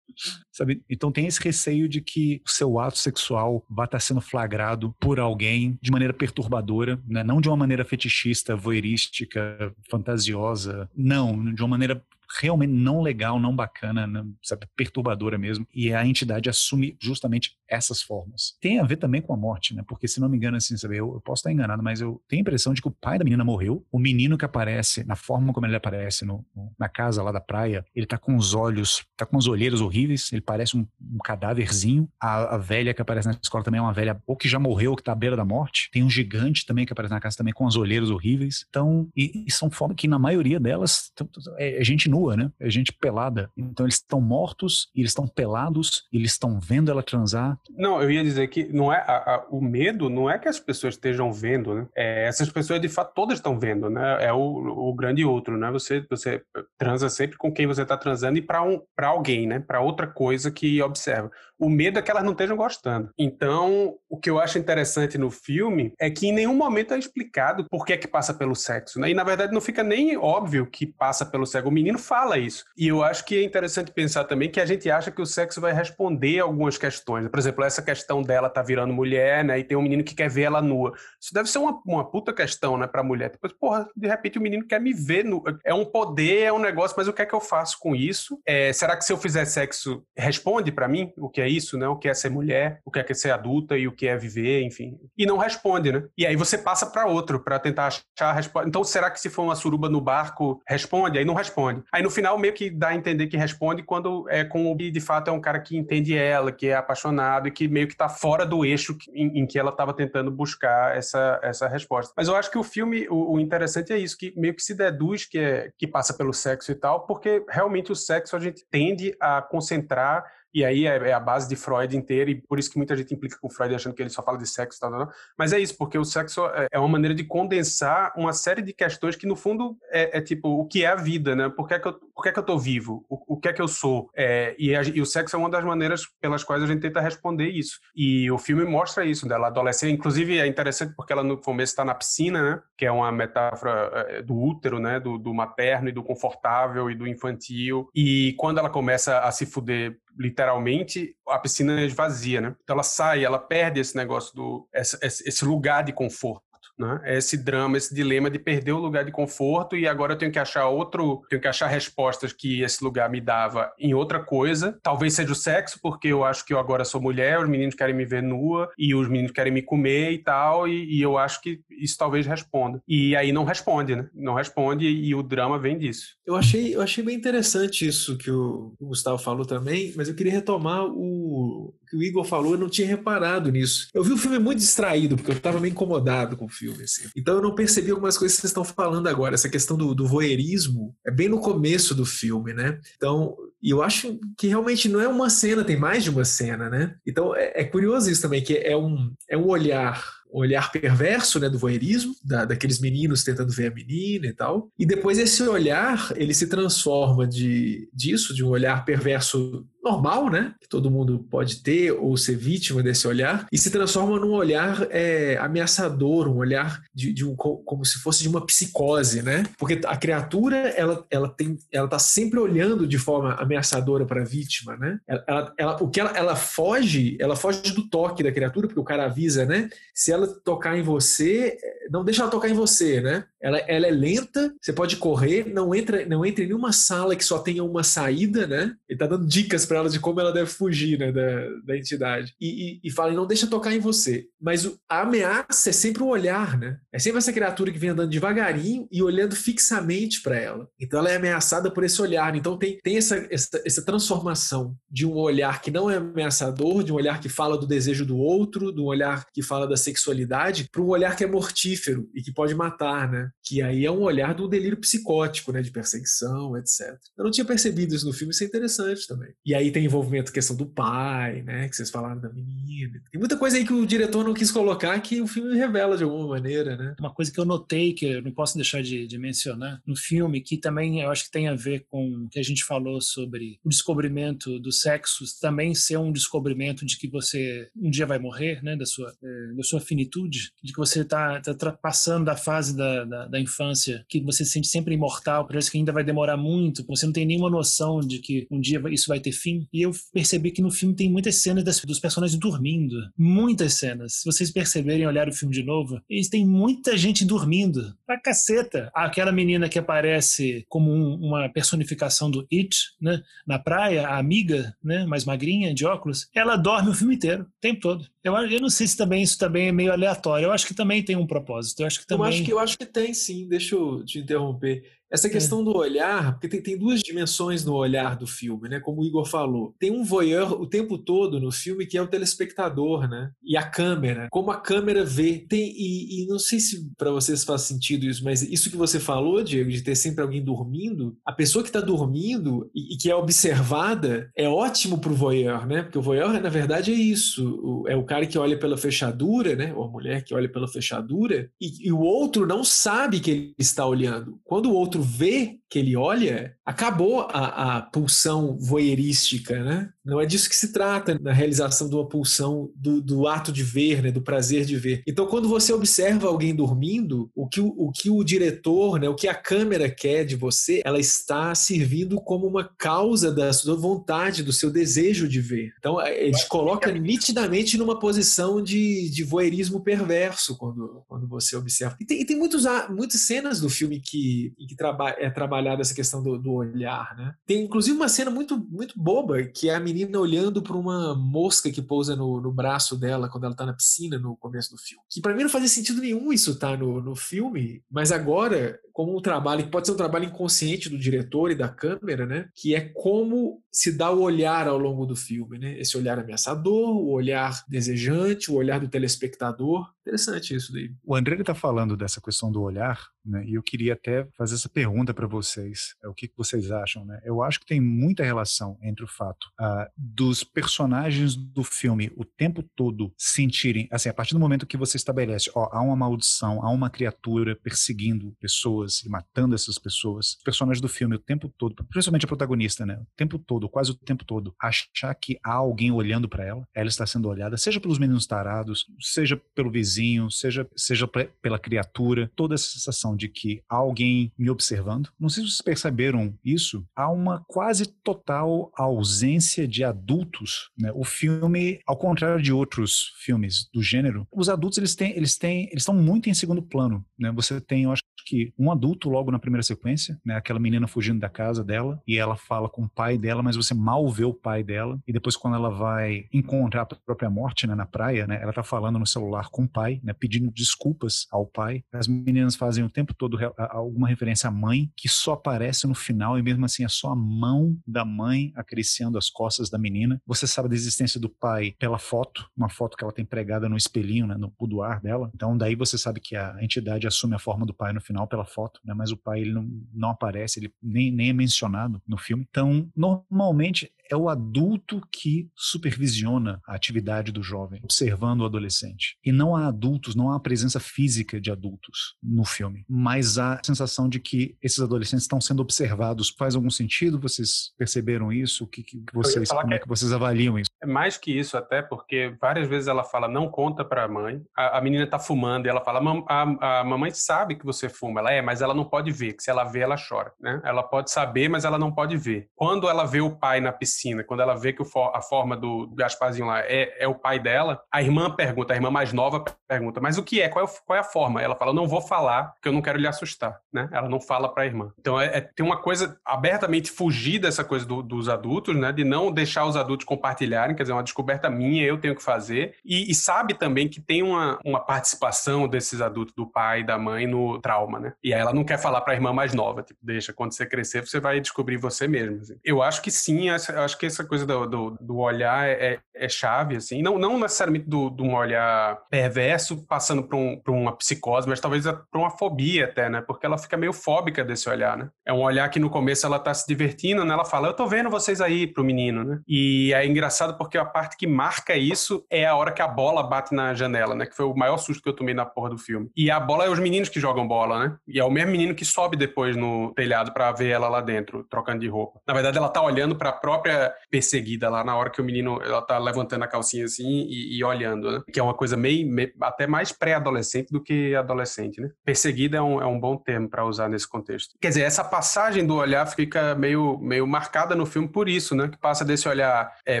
Sabe? Então tem esse receio de que o seu ato sexual vá estar sendo flagrado por alguém de maneira perturbadora, né? não de uma maneira fetichista, voyeurística, fantasiosa, não, de uma maneira realmente não legal, não bacana, sabe, perturbadora mesmo. E a entidade assume justamente essas formas. Tem a ver também com a morte, né? Porque se não me engano, assim, sabe, eu, eu posso estar enganado, mas eu tenho a impressão de que o pai da menina morreu. O menino que aparece, na forma como ele aparece no, no, na casa lá da praia, ele tá com os olhos, tá com as olheiras horríveis, ele parece um, um cadáverzinho. A, a, velha que aparece na escola também é uma velha, ou que já morreu, ou que tá à beira da morte. Tem um gigante também que aparece na casa também com as olheiras horríveis. Então, e, e são formas que na maioria delas é, é gente nua, né? É gente pelada. Então eles estão mortos, eles estão pelados, eles estão vendo ela transar. Não, eu ia dizer que não é a, a, o medo não é que as pessoas estejam vendo, né? É, essas pessoas de fato todas estão vendo, né? É o, o grande outro, né? Você você transa sempre com quem você está transando e para um para alguém, né? Para outra coisa que observa. O medo é que elas não estejam gostando. Então, o que eu acho interessante no filme é que em nenhum momento é explicado por que é que passa pelo sexo, né? E na verdade não fica nem óbvio que passa pelo sexo. O menino fala isso. E eu acho que é interessante pensar também que a gente acha que o sexo vai responder algumas questões. Por exemplo, essa questão dela tá virando mulher, né? E tem um menino que quer ver ela nua. Isso deve ser uma, uma puta questão, né, pra mulher. Depois, porra, de repente o menino quer me ver nu. É um poder, é um negócio, mas o que é que eu faço com isso? É, será que se eu fizer sexo, responde para mim o que é isso, né? O que é ser mulher, o que é ser adulta e o que é viver, enfim. E não responde, né? E aí você passa para outro para tentar achar a resposta. Então, será que se for uma suruba no barco, responde? Aí não responde. Aí no final meio que dá a entender que responde quando é com o de fato é um cara que entende ela, que é apaixonado e que meio que tá fora do eixo em, em que ela estava tentando buscar essa, essa resposta. Mas eu acho que o filme, o, o, interessante é isso, que meio que se deduz que, é, que passa pelo sexo e tal, porque realmente o sexo a gente tende a concentrar e aí é, é, a base de Freud inteira, e por isso que muita gente implica com Freud achando que ele só fala de sexo, tal, tal, tal. mas é isso, porque o sexo é, é uma maneira de condensar uma série de questões que, no fundo, é, é tipo, o que é a vida, né? Por que é que eu, por que é que eu tô vivo? O, o que é que eu sou? É, e, a, e, o sexo é uma das maneiras pelas quais a gente tenta responder isso. E o filme mostra isso, dela adolescente, inclusive é interessante porque ela no começo está na piscina, né? Que é uma metáfora é, do útero, né? Do, do materno e do confortável e do infantil. E quando ela começa a se fuder literalmente, a piscina esvazia, né? Então ela sai, ela perde esse negócio do esse, esse lugar de conforto. Né? Esse drama, esse dilema de perder o lugar de conforto e agora eu tenho que achar outro, tenho que achar respostas que esse lugar me dava em outra coisa. Talvez seja o sexo, porque eu acho que eu agora sou mulher, os meninos querem me ver nua e os meninos querem me comer e tal, e, e eu acho que isso talvez responda. E aí não responde, né? Não responde e, e o drama vem disso. Eu achei, eu achei bem interessante isso que o, o Gustavo falou também, mas eu queria retomar o que o Igor falou, eu não tinha reparado nisso. Eu vi o filme muito distraído, porque eu estava meio incomodado com o filme. Assim. Então eu não percebi algumas coisas que vocês estão falando agora. Essa questão do, do voyeurismo é bem no começo do filme, né? Então, e eu acho que realmente não é uma cena, tem mais de uma cena, né? Então é, é curioso isso também, que é um, é um olhar olhar perverso né, do voyeurismo, da, daqueles meninos tentando ver a menina e tal. E depois esse olhar, ele se transforma de, disso, de um olhar perverso normal, né? Que todo mundo pode ter ou ser vítima desse olhar, e se transforma num olhar é, ameaçador, um olhar de, de, um, como se fosse de uma psicose, né? Porque a criatura, ela, ela tem, ela tá sempre olhando de forma ameaçadora para a vítima, né? Ela, ela, o que ela, ela foge, ela foge do toque da criatura, porque o cara avisa, né? Se ela tocar em você, não deixa ela tocar em você, né? Ela, ela é lenta, você pode correr, não entra, não entra em nenhuma sala que só tenha uma saída, né? Ele tá dando dicas para ela de como ela deve fugir, né, da, da entidade. E, e, e fala, não deixa tocar em você. Mas o, a ameaça é sempre o olhar, né? É sempre essa criatura que vem andando devagarinho e olhando fixamente para ela. Então ela é ameaçada por esse olhar. Então tem, tem essa, essa, essa transformação de um olhar que não é ameaçador, de um olhar que fala do desejo do outro, de um olhar que fala da sexualidade, para um olhar que é mortífero e que pode matar, né? Que aí é um olhar do delírio psicótico, né? De perseguição, etc. Eu não tinha percebido isso no filme, isso é interessante também. E aí tem envolvimento questão do pai, né? Que vocês falaram da menina. Tem muita coisa aí que o diretor não quis colocar que o filme revela de alguma maneira, né? Uma coisa que eu notei, que eu não posso deixar de, de mencionar, no filme, que também eu acho que tem a ver com o que a gente falou sobre o descobrimento do sexo, também ser um descobrimento de que você um dia vai morrer, né? Da sua, é, da sua finitude, de que você está tá passando da fase da, da, da, infância, que você se sente sempre imortal, parece que ainda vai demorar muito, você não tem nenhuma noção de que um dia isso vai ter fim. E eu percebi que no filme tem muitas cenas das, dos personagens dormindo. Muitas cenas. Se vocês perceberem olhar o filme de novo, eles têm muita gente dormindo. Pra caceta. Aquela menina que aparece como um, uma personificação do It, né? Na praia, a amiga, né? Mais magrinha, de óculos, ela dorme o filme inteiro, o tempo todo. Eu, eu não sei se também isso também é meio aleatório. Eu acho que também tem um propósito. Eu acho que também. Eu acho que, eu acho que tem, sim. Deixa eu te interromper. Essa é. questão do olhar, porque tem, tem, duas dimensões no olhar do filme, né? Como o Igor falou. Tem um voyeur o tempo todo no filme que é o telespectador, né? E a câmera. Como a câmera vê. Tem, e, e não sei se para vocês faz sentido isso, mas isso que você falou, Diego, de ter sempre alguém dormindo, a pessoa que está dormindo e, e, que é observada é ótimo pro voyeur, né? Porque o voyeur, na verdade, é isso. É o cara que olha pela fechadura, né? Ou a mulher que olha pela fechadura e, e o outro não sabe que ele está olhando. Quando o outro outro vê que ele olha, acabou a, a pulsão voyeurística, né? Não é disso que se trata na realização de uma pulsão do, do ato de ver, né? do prazer de ver. Então, quando você observa alguém dormindo, o que o, o que o diretor, né? o que a câmera quer de você, ela está servindo como uma causa da sua vontade, do seu desejo de ver. Então, ele coloca nitidamente numa posição de, de voyeurismo perverso quando, quando você observa. E tem, e tem muitos, muitas cenas do filme que, que traba, é trabalhada essa questão do, do olhar, né? Tem inclusive uma cena muito, muito boba, que é a menina olhando para uma mosca que pousa no, no braço dela quando ela tá na piscina no começo do filme. Que para mim não fazia sentido nenhum isso tá no, no filme, mas agora, como um trabalho que pode ser um trabalho inconsciente do diretor e da câmera, né? Que é como se dá o olhar ao longo do filme, né? Esse olhar ameaçador, o olhar desejante, o olhar do telespectador. Interessante isso daí. O André está falando dessa questão do olhar, né? E eu queria até fazer essa pergunta para vocês. É, o que, vocês acham, né? Eu acho que tem muita relação entre o fato uh, dos personagens do filme o tempo todo sentirem, assim, a partir do momento que você estabelece, ó, há uma maldição, há uma criatura perseguindo pessoas e matando essas pessoas, os personagens do filme o tempo todo, principalmente a protagonista, né? O tempo todo, quase o tempo todo, achar que há alguém olhando para ela, ela está sendo olhada, seja pelos meninos tarados, seja pelo vizinho, seja, seja pela criatura, toda essa sensação de que há alguém me observando. Não sei se vocês perceberam isso, há uma quase total ausência de adultos. Né? O filme, ao contrário de outros filmes do gênero, os adultos eles têm, eles têm, eles estão muito em segundo plano. Né? Você tem, eu acho que um adulto logo na primeira sequência, né? Aquela menina fugindo da casa dela e ela fala com o pai dela, mas você mal vê o pai dela. E depois quando ela vai encontrar a própria morte, né, na praia, né? Ela tá falando no celular com o pai, né? Pedindo desculpas ao pai. As meninas fazem o tempo todo alguma referência à mãe que só aparece no final e mesmo assim é só a mão da mãe acariciando as costas da menina. Você sabe da existência do pai pela foto, uma foto que ela tem pregada no espelhinho, né? No boudoir dela. Então daí você sabe que a entidade assume a forma do pai no final pela foto, né? mas o pai ele não, não aparece, ele nem, nem é mencionado no filme. Então, normalmente é o adulto que supervisiona a atividade do jovem, observando o adolescente. E não há adultos, não há a presença física de adultos no filme, mas há a sensação de que esses adolescentes estão sendo observados. Faz algum sentido? Vocês perceberam isso? O que, que vocês, como que é que vocês avaliam isso? É mais que isso até, porque várias vezes ela fala, não conta para a mãe. A menina está fumando e ela fala, a, a mamãe sabe que você fuma. Ela é, mas ela não pode ver, que se ela vê, ela chora. Né? Ela pode saber, mas ela não pode ver. Quando ela vê o pai na piscina, quando ela vê que a forma do Gasparzinho lá é, é, o pai dela, a irmã pergunta, a irmã mais nova pergunta, mas o que é? Qual é, qual é a forma? Ela fala, não vou falar, porque eu não quero lhe assustar, né? Ela não fala para a irmã. Então, é, é, tem uma coisa abertamente fugir dessa coisa do, dos adultos, né? De não deixar os adultos compartilharem, quer dizer, uma descoberta minha, eu tenho que fazer. E, e sabe também que tem uma, uma participação desses adultos, do pai e da mãe, no trauma, né? E aí ela não quer falar para a irmã mais nova, tipo, deixa, quando você crescer, você vai descobrir você mesmo. Assim. Eu acho que sim, eu acho que essa coisa do, do, do olhar é, é, é, chave, assim. Não, não necessariamente do, do um olhar perverso passando para um, uma psicose, mas talvez para uma fobia até, né? Porque ela fica meio fóbica desse olhar, né? É um olhar que no começo ela tá se divertindo, né? Ela fala, eu tô vendo vocês aí pro menino, né? E é engraçado porque a parte que marca isso é a hora que a bola bate na janela, né? Que foi o maior susto que eu tomei na porra do filme. E a bola é os meninos que jogam bola, né? E é o mesmo menino que sobe depois no telhado para ver ela lá dentro, trocando de roupa. Na verdade, ela tá olhando para a própria perseguida lá na hora que o menino ela tá levantando a calcinha assim e, e olhando, né? Que é uma coisa meio, meio até mais pré-adolescente do que adolescente, né? Perseguida é um, é um bom termo para usar nesse contexto. Quer dizer, essa passagem do olhar fica meio, meio marcada no filme por isso, né? Que passa desse olhar é,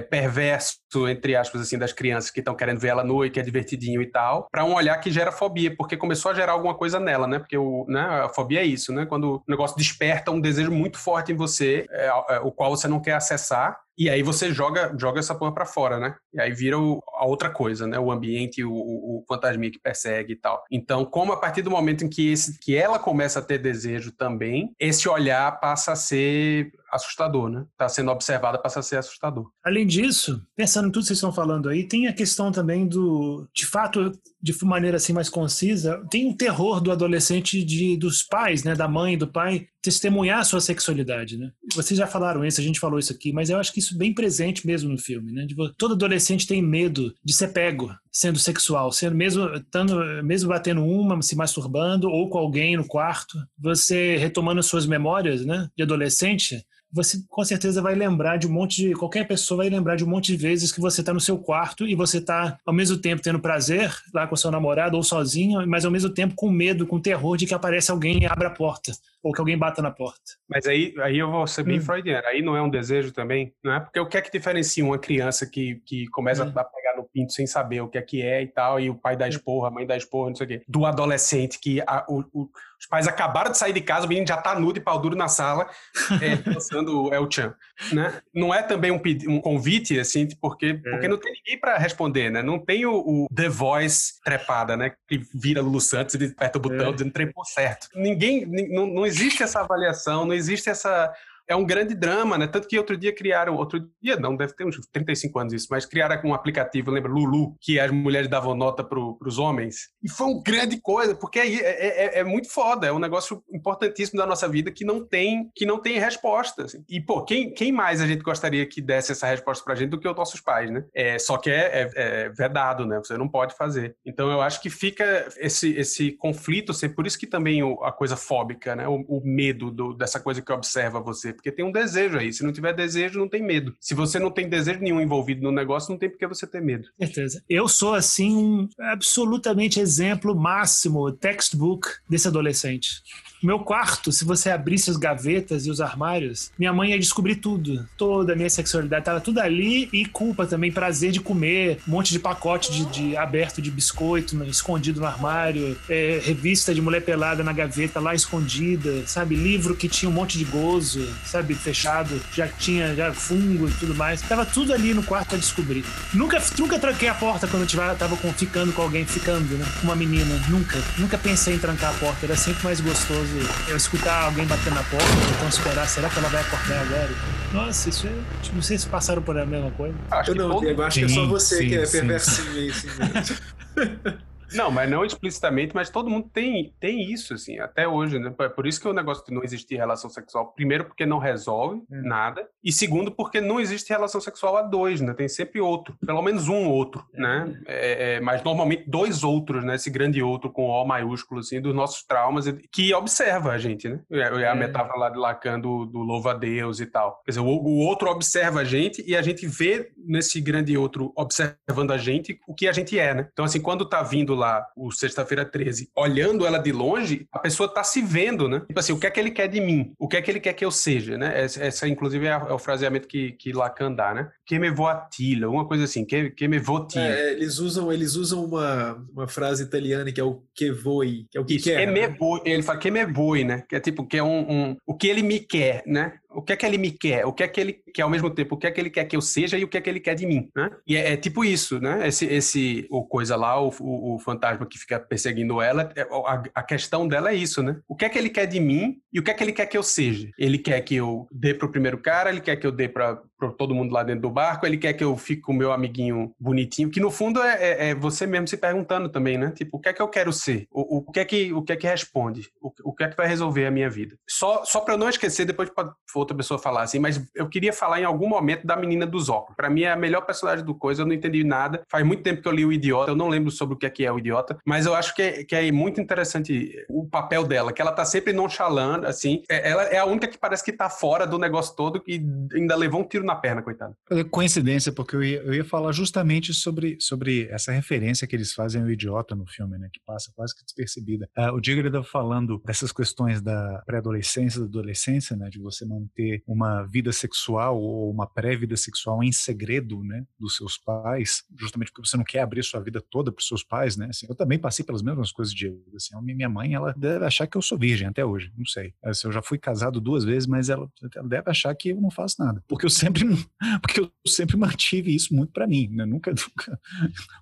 perverso, entre aspas, assim, das crianças que estão querendo ver ela nua e que é divertidinho e tal, para um olhar que gera fobia, porque começou a gerar alguma coisa nela, né? Porque o, né, a fobia é isso, né? Quando o negócio desperta um desejo muito forte em você, é, é, o qual você não quer acessar, trabajar e aí você joga, joga essa porra pra fora, né? E aí vira o, a outra coisa, né? O ambiente, o, o, o fantasminha que persegue e tal. Então, como a partir do momento em que, esse, que ela começa a ter desejo também, esse olhar passa a ser assustador, né? Tá sendo observada passa a ser assustador. Além disso, pensando em tudo que vocês estão falando aí, tem a questão também do, de fato, de maneira assim mais concisa, tem o terror do adolescente de dos pais, né, da mãe, do pai, testemunhar a sua sexualidade, né? Vocês já falaram isso, a gente falou isso aqui, mas eu acho que isso é bem presente mesmo no filme, né? Todo adolescente tem medo de ser pego sendo sexual, sendo mesmo estando, mesmo batendo uma, se masturbando ou com alguém no quarto, você retomando suas memórias, né, de adolescente, você com certeza vai lembrar de um monte de. Qualquer pessoa vai lembrar de um monte de vezes que você está no seu quarto e você está, ao mesmo tempo, tendo prazer lá com seu namorado ou sozinho, mas ao mesmo tempo com medo, com terror de que aparece alguém e abra a porta ou que alguém bata na porta. Mas aí, aí eu vou ser bem hum. freudiano. Aí não é um desejo também, não é? Porque o que é que diferencia uma criança que, que começa hum. a pegar no pinto sem saber o que é que é e tal, e o pai da esporra, a mãe da esporra, não sei o quê. Do adolescente que a, o, o, os pais acabaram de sair de casa, o menino já tá nudo e pau duro na sala, <laughs> é, dançando o El Chan, né? Não é também um, um convite, assim, porque, é. porque não tem ninguém para responder, né? Não tem o, o, The Voice trepada, né? Que vira Lulu Santos e aperta o botão é. dizendo trepou certo. Ninguém, não, não existe essa avaliação, não existe essa é um grande drama, né? Tanto que outro dia criaram, outro dia não, deve ter uns 35 anos isso, mas criaram um aplicativo, lembra, Lulu, que as mulheres davam nota para os homens. E foi uma grande coisa, porque é, é, é, é, muito foda, é um negócio importantíssimo da nossa vida que não tem, que não tem resposta. Assim. E, pô, quem, quem mais a gente gostaria que desse essa resposta pra gente do que os nossos pais, né? É, só que é, é, é vedado, né? Você não pode fazer. Então eu acho que fica esse, esse conflito, assim, por isso que também a coisa fóbica, né? O, o medo do, dessa coisa que observa você porque tem um desejo aí. Se não tiver desejo, não tem medo. Se você não tem desejo nenhum envolvido no negócio, não tem por que você ter medo. Certeza. Eu sou, assim, um absolutamente exemplo máximo, textbook desse adolescente. Meu quarto, se você abrisse as gavetas e os armários, minha mãe ia descobrir tudo. Toda a minha sexualidade tava tudo ali e culpa também, prazer de comer, um monte de pacote de, de aberto de biscoito no, escondido no armário, é, revista de mulher pelada na gaveta lá escondida, sabe? Livro que tinha um monte de gozo, sabe? Fechado, já tinha já fungo e tudo mais. Tava tudo ali no quarto a descobrir. Nunca, nunca tranquei a porta quando eu tive, tava com, ficando com alguém, ficando, né? Com uma menina. Nunca. Nunca pensei em trancar a porta. Era sempre mais gostoso eu escutar alguém batendo na porta, então esperar, será que ela vai acordar agora? Nossa, isso é. Tipo, não sei se passaram por a mesma coisa. Acho eu não, Diego, acho sim, que é só você sim, que é perversinho aí, sim. <laughs> Não, mas não explicitamente, mas todo mundo tem, tem isso, assim, até hoje, né? Por isso que o negócio de não existir relação sexual, primeiro porque não resolve é. nada, e segundo porque não existe relação sexual a dois, né? Tem sempre outro, pelo menos um outro, é. né? É, é, mas normalmente dois outros, né? Esse grande outro com O maiúsculo, assim, dos nossos traumas, que observa a gente, né? É, é a metáfora lá de Lacan do, do louva-a-Deus e tal. Quer dizer, o, o outro observa a gente e a gente vê nesse grande outro observando a gente o que a gente é, né? Então, assim, quando tá vindo lá o Sexta-feira 13, olhando ela de longe, a pessoa tá se vendo, né? Tipo assim, o que é que ele quer de mim? O que é que ele quer que eu seja, né? Essa, essa inclusive, é, é, o fraseamento que, que Lacan dá, né? Que me voatila, uma coisa assim, que, que me votila. É, eles usam, eles usam uma, uma frase italiana que é o que voi, que é o que Isso, quer. Que né? me voi, ele fala que me voi, né? Que é tipo, que é um, um, o que ele me quer, né? O que é que ele me quer, o que é que ele quer ao mesmo tempo, o que é que ele quer que eu seja e o que é que ele quer de mim, né? E é, é tipo isso, né? Esse, esse o coisa lá, o, o, o fantasma que fica perseguindo ela, é, a, a, questão dela é isso, né? O que é que ele quer de mim e o que é que ele quer que eu seja? Ele quer que eu dê pro primeiro cara, ele quer que eu dê para todo mundo lá dentro do barco, ele quer que eu fique com o meu amiguinho bonitinho, que no fundo é, é, é, você mesmo se perguntando também, né? Tipo, o que é que eu quero ser? O, o, que, é que, o que é que responde? O, o que é que vai resolver a minha vida? Só, só para eu não esquecer, depois pode outra pessoa falar assim, mas eu queria falar em algum momento da menina dos óculos. Para mim é a melhor personagem do coisa, eu não entendi nada. Faz muito tempo que eu li o Idiota, eu não lembro sobre o que é, que é o Idiota, mas eu acho que é, que é muito interessante o papel dela, que ela tá sempre nonchalando, assim. É, ela é a única que parece que tá fora do negócio todo e ainda levou um tiro na perna, coitado. É coincidência, porque eu ia, eu ia falar justamente sobre, sobre essa referência que eles fazem ao Idiota no filme, né, que passa quase que despercebida. Uh, o Diego estava falando dessas questões da pré-adolescência, da adolescência, né, de você manter uma vida sexual ou uma pré-vida sexual em segredo, né, dos seus pais, justamente porque você não quer abrir sua vida toda para os seus pais, né? Assim, eu também passei pelas mesmas coisas de assim, a minha mãe, ela deve achar que eu sou virgem até hoje, não sei. Assim, eu já fui casado duas vezes, mas ela, ela deve achar que eu não faço nada, porque eu sempre, <laughs> porque eu sempre mantive isso muito para mim, né? Nunca, nunca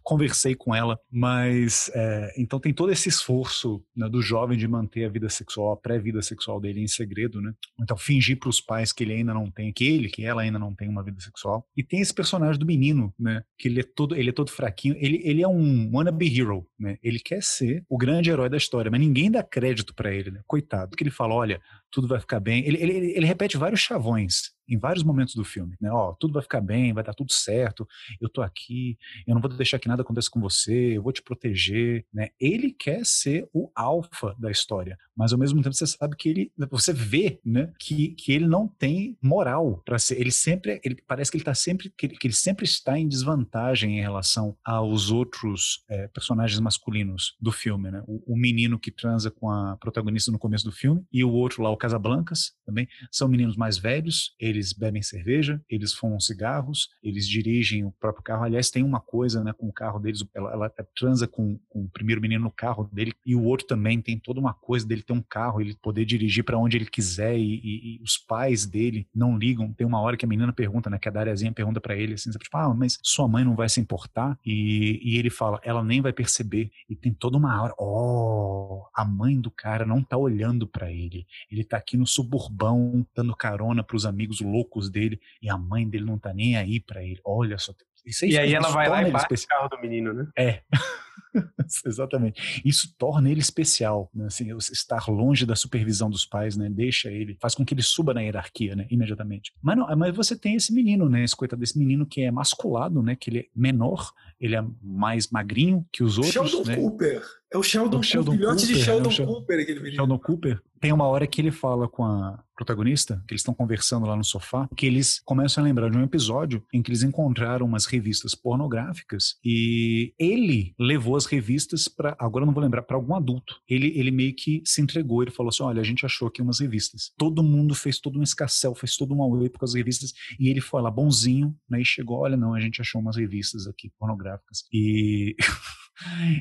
conversei com ela, mas é, então tem todo esse esforço né, do jovem de manter a vida sexual, a pré-vida sexual dele em segredo, né? Então fingir para os pais que ele ainda não tem, que ele, que ela ainda não tem uma vida sexual. E tem esse personagem do menino, né? Que ele é todo, ele é todo fraquinho. Ele, ele é um wannabe hero, né? Ele quer ser o grande herói da história, mas ninguém dá crédito para ele, né? Coitado. Que ele fala, olha, tudo vai ficar bem. Ele, ele, ele repete vários chavões em vários momentos do filme, né? Ó, tudo vai ficar bem, vai dar tudo certo. Eu tô aqui, eu não vou deixar que nada aconteça com você, eu vou te proteger, né? Ele quer ser o alfa da história, mas ao mesmo tempo você sabe que ele, você vê, né, que, que ele não tem moral para ser. Ele sempre, ele parece que ele tá sempre, que ele, que ele sempre está em desvantagem em relação aos outros é, personagens masculinos do filme, né? O, o menino que transa com a protagonista no começo do filme e o outro lá, o Casablancas, também são meninos mais velhos. Ele eles bebem cerveja, eles fumam cigarros, eles dirigem o próprio carro. Aliás, tem uma coisa né, com o carro deles, ela, ela transa com, com, o primeiro menino no carro dele, e o outro também tem toda uma coisa dele ter um carro, ele poder dirigir para onde ele quiser, e, e, e, os pais dele não ligam. Tem uma hora que a menina pergunta, né, que a Dariazinha pergunta para ele assim, tipo, ah, mas sua mãe não vai se importar? E, e ele fala, ela nem vai perceber. E tem toda uma hora, oh, a mãe do cara não tá olhando para ele. Ele tá aqui no suburbão, dando carona para os amigos loucos dele, e a mãe dele não tá nem aí para ele. Olha só. Isso, é e aí ela vai lá e bate o carro do menino, né? É. <laughs> Exatamente. Isso torna ele especial, né? assim, estar longe da supervisão dos pais, né? Deixa ele, faz com que ele suba na hierarquia, né? Imediatamente. Mas não, mas você tem esse menino, né? Esse coitado desse menino que é masculado, né? Que ele é menor, ele é mais magrinho que os outros. Sheldon né? Cooper. É o Sheldon, o Sheldon Cooper, filhote de Sheldon, é Cooper, aquele menino. Sheldon Cooper. Tem uma hora que ele fala com a protagonista, que eles estão conversando lá no sofá, que eles começam a lembrar de um episódio em que eles encontraram umas revistas pornográficas e ele levou as revistas para, agora eu não vou lembrar, para algum adulto. Ele, ele meio que se entregou, ele falou assim: olha, a gente achou aqui umas revistas. Todo mundo fez todo um escassel, fez todo um away com as revistas e ele foi lá bonzinho, né, e chegou: olha, não, a gente achou umas revistas aqui pornográficas. E. <laughs>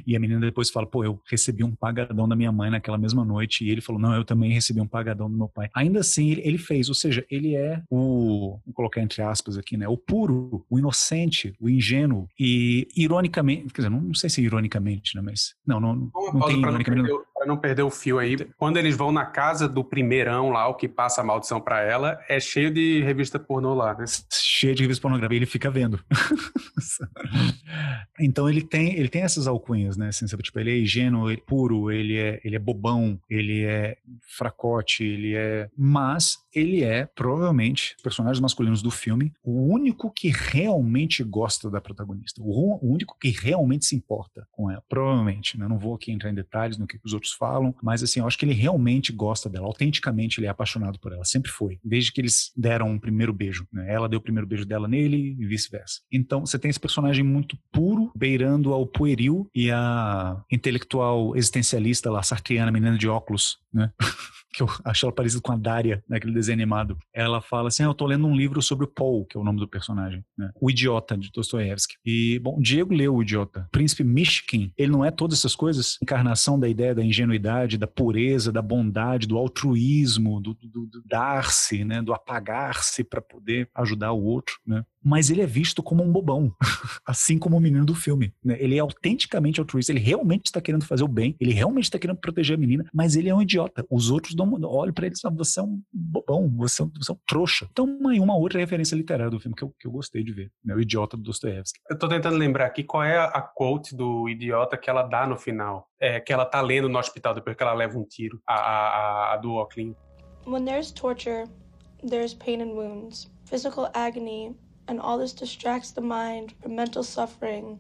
E a menina depois fala: pô, eu recebi um pagadão da minha mãe naquela mesma noite. E ele falou: não, eu também recebi um pagadão do meu pai. Ainda assim, ele, ele fez, ou seja, ele é o, vou colocar entre aspas aqui, né? O puro, o inocente, o ingênuo. E ironicamente, quer dizer, não, não sei se ironicamente, né? Mas. Não, não, não, não tem ironicamente. Não não perder o fio aí, quando eles vão na casa do primeirão lá, o que passa a maldição para ela, é cheio de revista pornô lá, né? Cheio de revista pornográfica, ele fica vendo. <laughs> então ele tem, ele tem essas alcunhas, né? Assim, tipo, ele é ingênuo, ele é puro, ele é, ele é bobão, ele é fracote, ele é. Mas ele é, provavelmente, personagens masculinos do filme, o único que realmente gosta da protagonista. O, único que realmente se importa com ela. Provavelmente, né? Não vou aqui entrar em detalhes no que os outros falam, mas assim, eu acho que ele realmente gosta dela, autenticamente ele é apaixonado por ela, sempre foi, desde que eles deram um primeiro beijo, né? Ela deu o primeiro beijo dela nele e vice-versa. Então, você tem esse personagem muito puro, beirando ao pueril e a intelectual existencialista lá, sartriana, menina de óculos, né? <laughs> que eu acho ela parecida com a Daria, naquele desenho animado. Ela fala assim: ah, Eu tô lendo um livro sobre o Paul, que é o nome do personagem, né? O Idiota, de Dostoiévski. E, bom, Diego leu O Idiota. Príncipe Mishkin, ele não é todas essas coisas? Encarnação da ideia da ingenuidade, da pureza, da bondade, do altruísmo, do, do, do dar-se, né? Do apagar-se para poder ajudar o outro, né? Mas ele é visto como um bobão, <laughs> assim como o menino do filme. Né? Ele é autenticamente altruísta, ele realmente está querendo fazer o bem, ele realmente está querendo proteger a menina, mas ele é um idiota. Os outros dão, olham para ele e falam: você é um bobão, você é um, você é um trouxa. Então, uma, uma outra referência literária do filme que eu, que eu gostei de ver, né? o idiota do Dostoevsky. Eu estou tentando lembrar aqui qual é a quote do idiota que ela dá no final, é, que ela tá lendo no hospital depois que ela leva um tiro, a, a, a do Ocklin. When there's torture, there's pain and wounds, physical agony and all this distracts the mind from mental suffering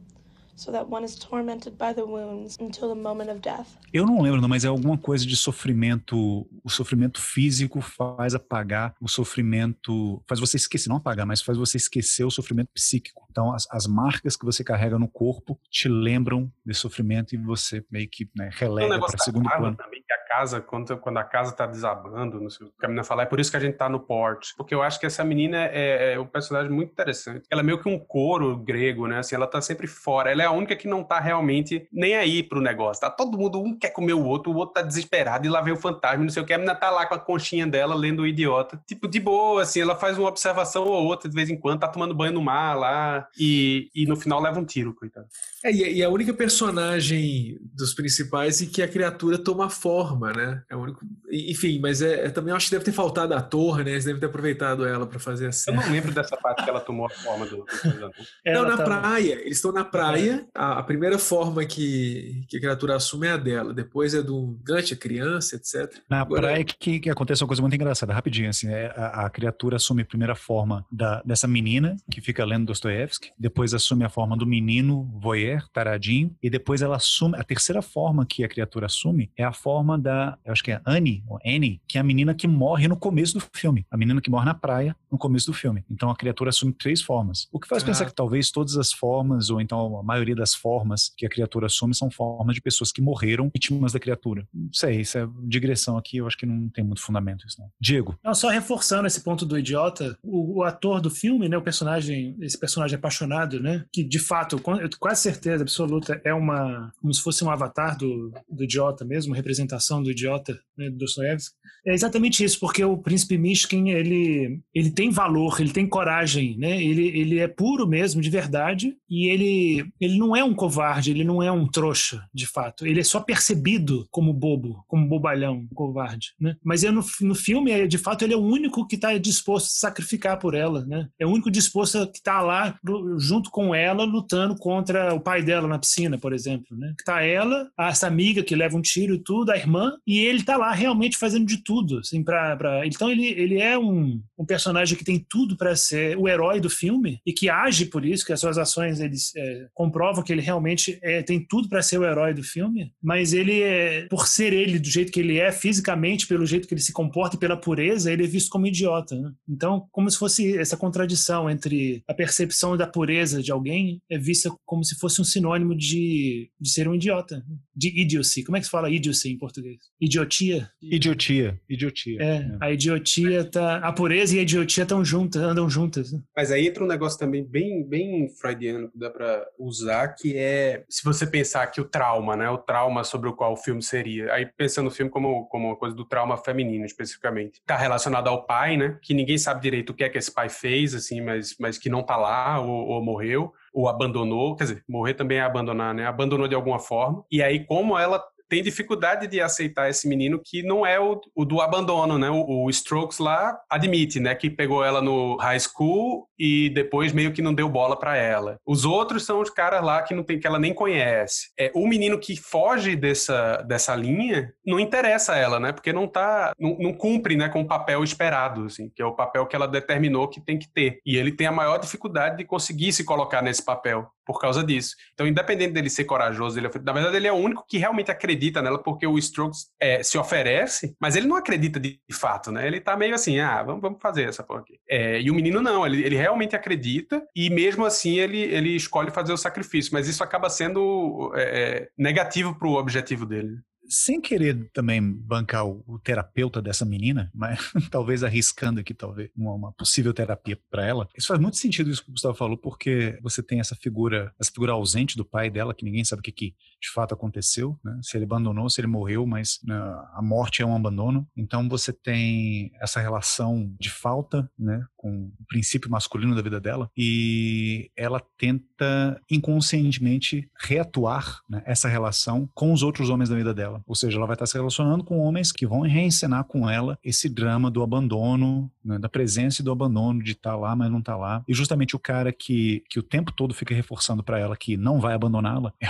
so that one is tormented by the wounds until the moment of death. Eu não lembro, não, mas é alguma coisa de sofrimento. O sofrimento físico faz apagar o sofrimento, faz você esquecer, não apagar, mas faz você esquecer o sofrimento psíquico. Então, as, as marcas que você carrega no corpo te lembram desse sofrimento e você meio que né, relega para segundo plano. Também, que a casa, quando, quando a casa tá desabando, não sei o que a menina fala, é por isso que a gente tá no porte. Porque eu acho que essa menina é, é um personagem muito interessante. Ela é meio que um coro grego, né? Assim, ela tá sempre fora. Ela é a única que não tá realmente nem aí pro negócio. Tá todo mundo, um quer comer o outro, o outro tá desesperado e lá vem o fantasma, não sei o que. A menina tá lá com a conchinha dela, lendo o idiota. Tipo, de boa, assim, ela faz uma observação ou outra de vez em quando, tá tomando banho no mar lá e, e no final leva um tiro, coitado. É, e a única personagem dos principais em que a criatura toma forma, né? É o único... Enfim, mas é, é também acho que deve ter faltado a torre, né? Eles devem ter aproveitado ela para fazer assim. Eu não lembro dessa parte que ela tomou a forma do. do... <laughs> não, na tá... praia. Eles estão na praia. A, a, primeira forma que, que a criatura assume é a dela. Depois é do Gante, a criança, etc. Na Agora... praia que, que acontece uma coisa muito engraçada, rapidinho, assim. É, a, a criatura assume a primeira forma da, dessa menina que fica lendo Dostoiévski. Depois assume a forma do menino voyeur, taradinho. E depois ela assume. A terceira forma que a criatura assume é a forma da, eu acho que é Annie, ou Annie, que é a menina que morre no começo do filme. A menina que morre na praia no começo do filme. Então a criatura assume três formas. O que faz ah. pensar que talvez todas as formas, ou então a maioria das formas que a criatura assume são formas de pessoas que morreram vítimas da criatura. Não sei, isso é digressão aqui, eu acho que não tem muito fundamento isso não. Diego. Não, só reforçando esse ponto do idiota, o, o ator do filme, né, o personagem, esse personagem apaixonado, né, que de fato, com quase certeza absoluta é uma, como se fosse um avatar do, do idiota mesmo, representação do idiota, né, do Dostoevsky. É exatamente isso, porque o príncipe Mishkin, ele, ele tem valor, ele tem coragem, né, ele, ele é puro mesmo, de verdade, e ele, ele não é um covarde, ele não é um trouxa, de fato. Ele é só percebido como bobo, como bobalhão, covarde, né? Mas é no, no filme, é, de fato, ele é o único que está disposto a se sacrificar por ela, né? É o único disposto que está lá junto com ela lutando contra o pai dela na piscina, por exemplo, né? Tá ela, essa amiga que leva um tiro e tudo, a irmã, e ele tá lá realmente fazendo de tudo, assim, pra, pra... Então ele, ele é um, um personagem que tem tudo para ser o herói do filme e que age por isso, que as suas ações eles é, comprovam que ele realmente é, tem tudo para ser o herói do filme, mas ele, é, por ser ele do jeito que ele é, fisicamente, pelo jeito que ele se comporta e pela pureza, ele é visto como idiota. Né? Então, como se fosse essa contradição entre a percepção da pureza de alguém é vista como se fosse um sinônimo de, de ser um idiota, de idiocy. Como é que se fala idiocy em português? Idiotia? Idiotia, idiotia. É, é. a idiotia tá, a pureza e a idiotia estão juntas, andam juntas. Né? Mas aí entra um negócio também bem, bem freudiano que dá para usar, que é se você pensar que o trauma, né, o trauma sobre o qual o filme seria, aí pensando no filme como, como uma coisa do trauma feminino especificamente, está relacionado ao pai, né, que ninguém sabe direito o que é que esse pai fez, assim, mas, mas que não está lá ou, ou morreu ou abandonou, quer dizer, morrer também é abandonar, né? Abandonou de alguma forma. E aí, como ela tem dificuldade de aceitar esse menino que não é o, o do abandono, né? O, o, Strokes lá admite, né, que pegou ela no high school e depois meio que não deu bola para ela. Os outros são os caras lá que não tem que ela nem conhece. É o menino que foge dessa, dessa linha não interessa a ela, né? Porque não tá não, não cumpre, né, com o papel esperado, assim, que é o papel que ela determinou que tem que ter. E ele tem a maior dificuldade de conseguir se colocar nesse papel por causa disso. Então, independente dele ser corajoso, ele, na verdade, ele é o único que realmente acredita nela, porque o Strokes é, se oferece, mas ele não acredita de, de, fato, né? Ele tá meio assim, ah, vamos, vamos fazer essa porra aqui. É, e o menino não, ele, ele realmente acredita, e mesmo assim ele, ele escolhe fazer o sacrifício, mas isso acaba sendo é, é negativo pro objetivo dele sem querer também bancar o, o terapeuta dessa menina, mas <laughs> talvez arriscando aqui talvez uma, uma possível terapia para ela. Isso faz muito sentido isso que o Gustavo falou, porque você tem essa figura, essa figura ausente do pai dela, que ninguém sabe o que, que de fato aconteceu, né? Se ele abandonou, se ele morreu, mas né, a morte é um abandono. Então você tem essa relação de falta, né, com o princípio masculino da vida dela e ela tenta inconscientemente reatuar né, essa relação com os outros homens da vida dela dela. Ou seja, ela vai estar se relacionando com homens que vão reencenar com ela esse drama do abandono, né, da presença e do abandono, de estar tá lá, mas não estar tá lá. E justamente o cara que, que o tempo todo fica reforçando para ela que não vai abandoná-la <laughs> é,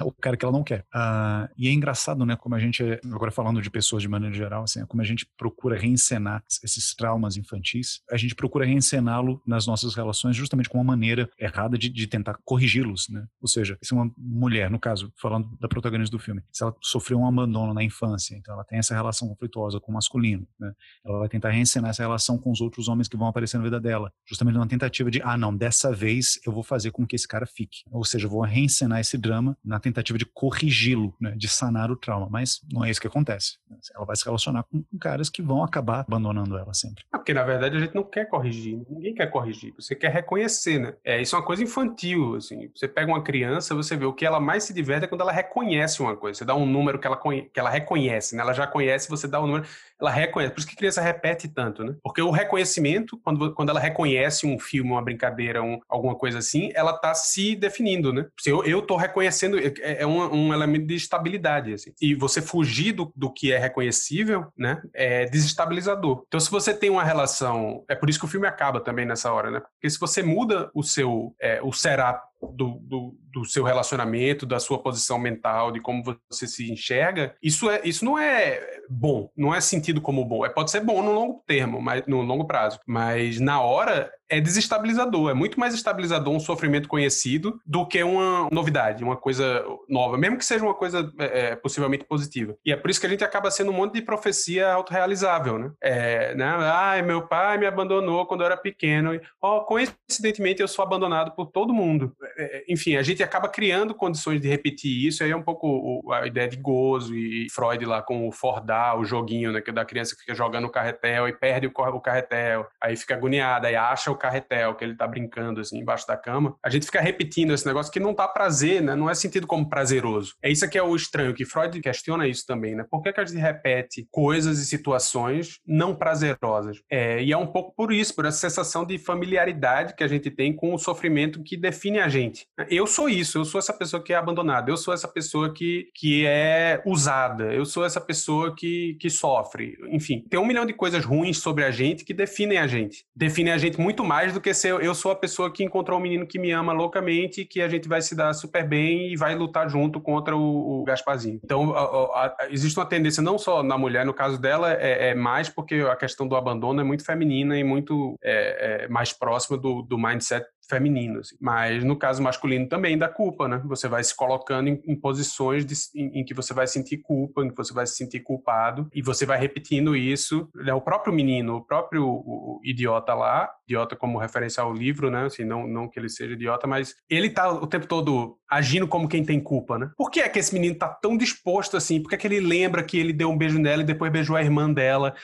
é o cara que ela não quer. Uh, e é engraçado, né, como a gente, agora falando de pessoas de maneira geral, assim, como a gente procura reencenar esses traumas infantis, a gente procura reencená-lo nas nossas relações justamente com uma maneira errada de, de tentar corrigi-los, né? Ou seja, se uma mulher, no caso, falando da protagonista do filme, se ela sofreu sofreu um abandono na infância, então ela tem essa relação conflituosa com o masculino. Né? Ela vai tentar reencenar essa relação com os outros homens que vão aparecer na vida dela, justamente numa tentativa de, ah, não, dessa vez eu vou fazer com que esse cara fique. Ou seja, eu vou reencenar esse drama na tentativa de corrigi-lo, né? de sanar o trauma. Mas não é isso que acontece. Ela vai se relacionar com, caras que vão acabar abandonando ela sempre. Ah, porque na verdade a gente não quer corrigir, ninguém quer corrigir, você quer reconhecer, né? É, isso é uma coisa infantil, assim. Você pega uma criança, você vê o que ela mais se diverte é quando ela reconhece uma coisa. Você dá um número que ela, que ela reconhece, né? Ela já conhece, você dá o número, ela reconhece. Por isso que a criança repete tanto, né? Porque o reconhecimento, quando, quando ela reconhece um filme, uma brincadeira, um, alguma coisa assim, ela tá se definindo, né? Se eu, eu tô reconhecendo, é, é um, um elemento de estabilidade, assim. E você fugir do, do que é reconhecível, né? É desestabilizador. Então, se você tem uma relação, é por isso que o filme acaba também nessa hora, né? Porque se você muda o seu, é, o setup do, do, do, seu relacionamento, da sua posição mental, de como você se enxerga, isso, é, isso não é bom, não é sentido como bom. É, pode ser bom no longo termo, mas no longo prazo. Mas na hora é desestabilizador. É muito mais estabilizador um sofrimento conhecido do que uma novidade, uma coisa nova, mesmo que seja uma coisa é, é possivelmente positiva. E é por isso que a gente acaba sendo um monte de profecia autorrealizável, né? É, né? Ai, meu pai me abandonou quando eu era pequeno. E, oh, coincidentemente, eu sou abandonado por todo mundo. É, é, enfim, a gente acaba criando condições de repetir isso. Aí é um pouco a ideia de gozo e Freud lá com o Fordar, o joguinho, né? É da criança que fica jogando o carretel e perde o carretel. Aí fica agoniada, aí acha o carretel que ele tá brincando assim embaixo da cama. A gente fica repetindo esse negócio que não tá prazer, né? Não é sentido como prazeroso. É isso que é o estranho, que Freud questiona isso também, né? Por que, que a gente repete coisas e situações não prazerosas? É, e é um pouco por isso, por essa sensação de familiaridade que a gente tem com o sofrimento que define a gente. Eu sou isso, eu sou essa pessoa que é abandonada, eu sou essa pessoa que, que é usada, eu sou essa pessoa que, que sofre. Enfim, tem um milhão de coisas ruins sobre a gente que definem a gente. Definem a gente muito mais do que ser eu sou a pessoa que encontrou um menino que me ama loucamente, que a gente vai se dar super bem e vai lutar junto contra o, o Gasparzinho. Então, a, a, existe uma tendência não só na mulher, no caso dela, é, é, mais porque a questão do abandono é muito feminina e muito é, é mais próxima do, do mindset feminino. Assim. Mas no caso masculino também dá culpa, né? Você vai se colocando em, em posições de, em, em, que você vai sentir culpa, em que você vai se sentir culpado, e você vai repetindo isso. É o próprio menino, o próprio o, o idiota lá, idiota como referência ao livro, né? Assim, não, não que ele seja idiota, mas ele tá o tempo todo agindo como quem tem culpa, né? Por que é que esse menino tá tão disposto assim? Por que é que ele lembra que ele deu um beijo nela e depois beijou a irmã dela?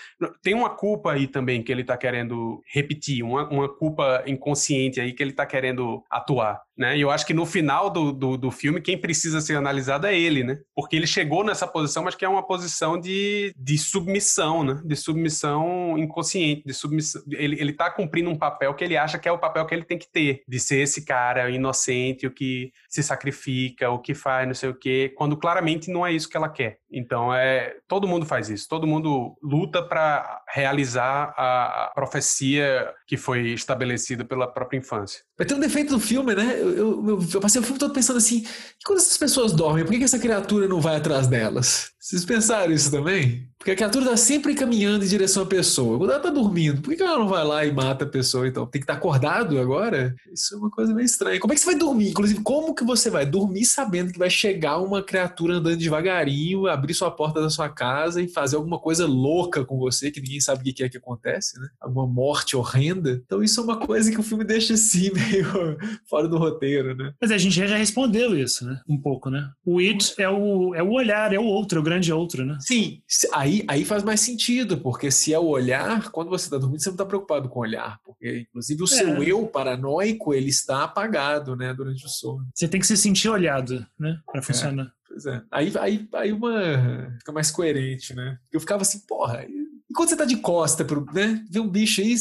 Tem uma culpa aí também que ele tá querendo repetir, uma, uma culpa inconsciente aí que ele tá querendo atuar né? E eu acho que no final do, do, do, filme, quem precisa ser analisado é ele, né? Porque ele chegou nessa posição, mas que é uma posição de, de submissão, né? De submissão inconsciente, de submissão. Ele, ele tá cumprindo um papel que ele acha que é o papel que ele tem que ter, de ser esse cara inocente, o que se sacrifica, o que faz, não sei o quê, quando claramente não é isso que ela quer. Então, é todo mundo faz isso, todo mundo luta para realizar a, a profecia que foi estabelecida pela própria infância. Vai ter um defeito do filme, né? Eu, eu, eu, passei o filme todo pensando assim: quando essas pessoas dormem, por que, que essa criatura não vai atrás delas? Vocês pensaram isso também? Porque a criatura está sempre caminhando em direção à pessoa. Quando ela está dormindo, por que ela não vai lá e mata a pessoa? Então, tem que estar tá acordado agora? Isso é uma coisa meio estranha. Como é que você vai dormir? Inclusive, como que você vai dormir sabendo que vai chegar uma criatura andando devagarinho, abrir sua porta da sua casa e fazer alguma coisa louca com você, que ninguém sabe o que é que acontece, né? Alguma morte horrenda. Então, isso é uma coisa que o filme deixa assim, <laughs> meio fora do roteiro, né? Mas a gente já respondeu isso, né? Um pouco, né? O it é o, é o olhar, é o outro, é o grande outro, né? Sim. Aí aí, faz mais sentido, porque se é o olhar, quando você está dormindo, você não está preocupado com o olhar, porque inclusive o seu é. eu paranoico ele está apagado, né, durante o sono. Você tem que se sentir olhado, né, para é. funcionar. Pois é. Aí, aí, aí uma fica mais coerente, né? Eu ficava assim, porra, e quando você tá de costa, pro, né? Vê um bicho aí,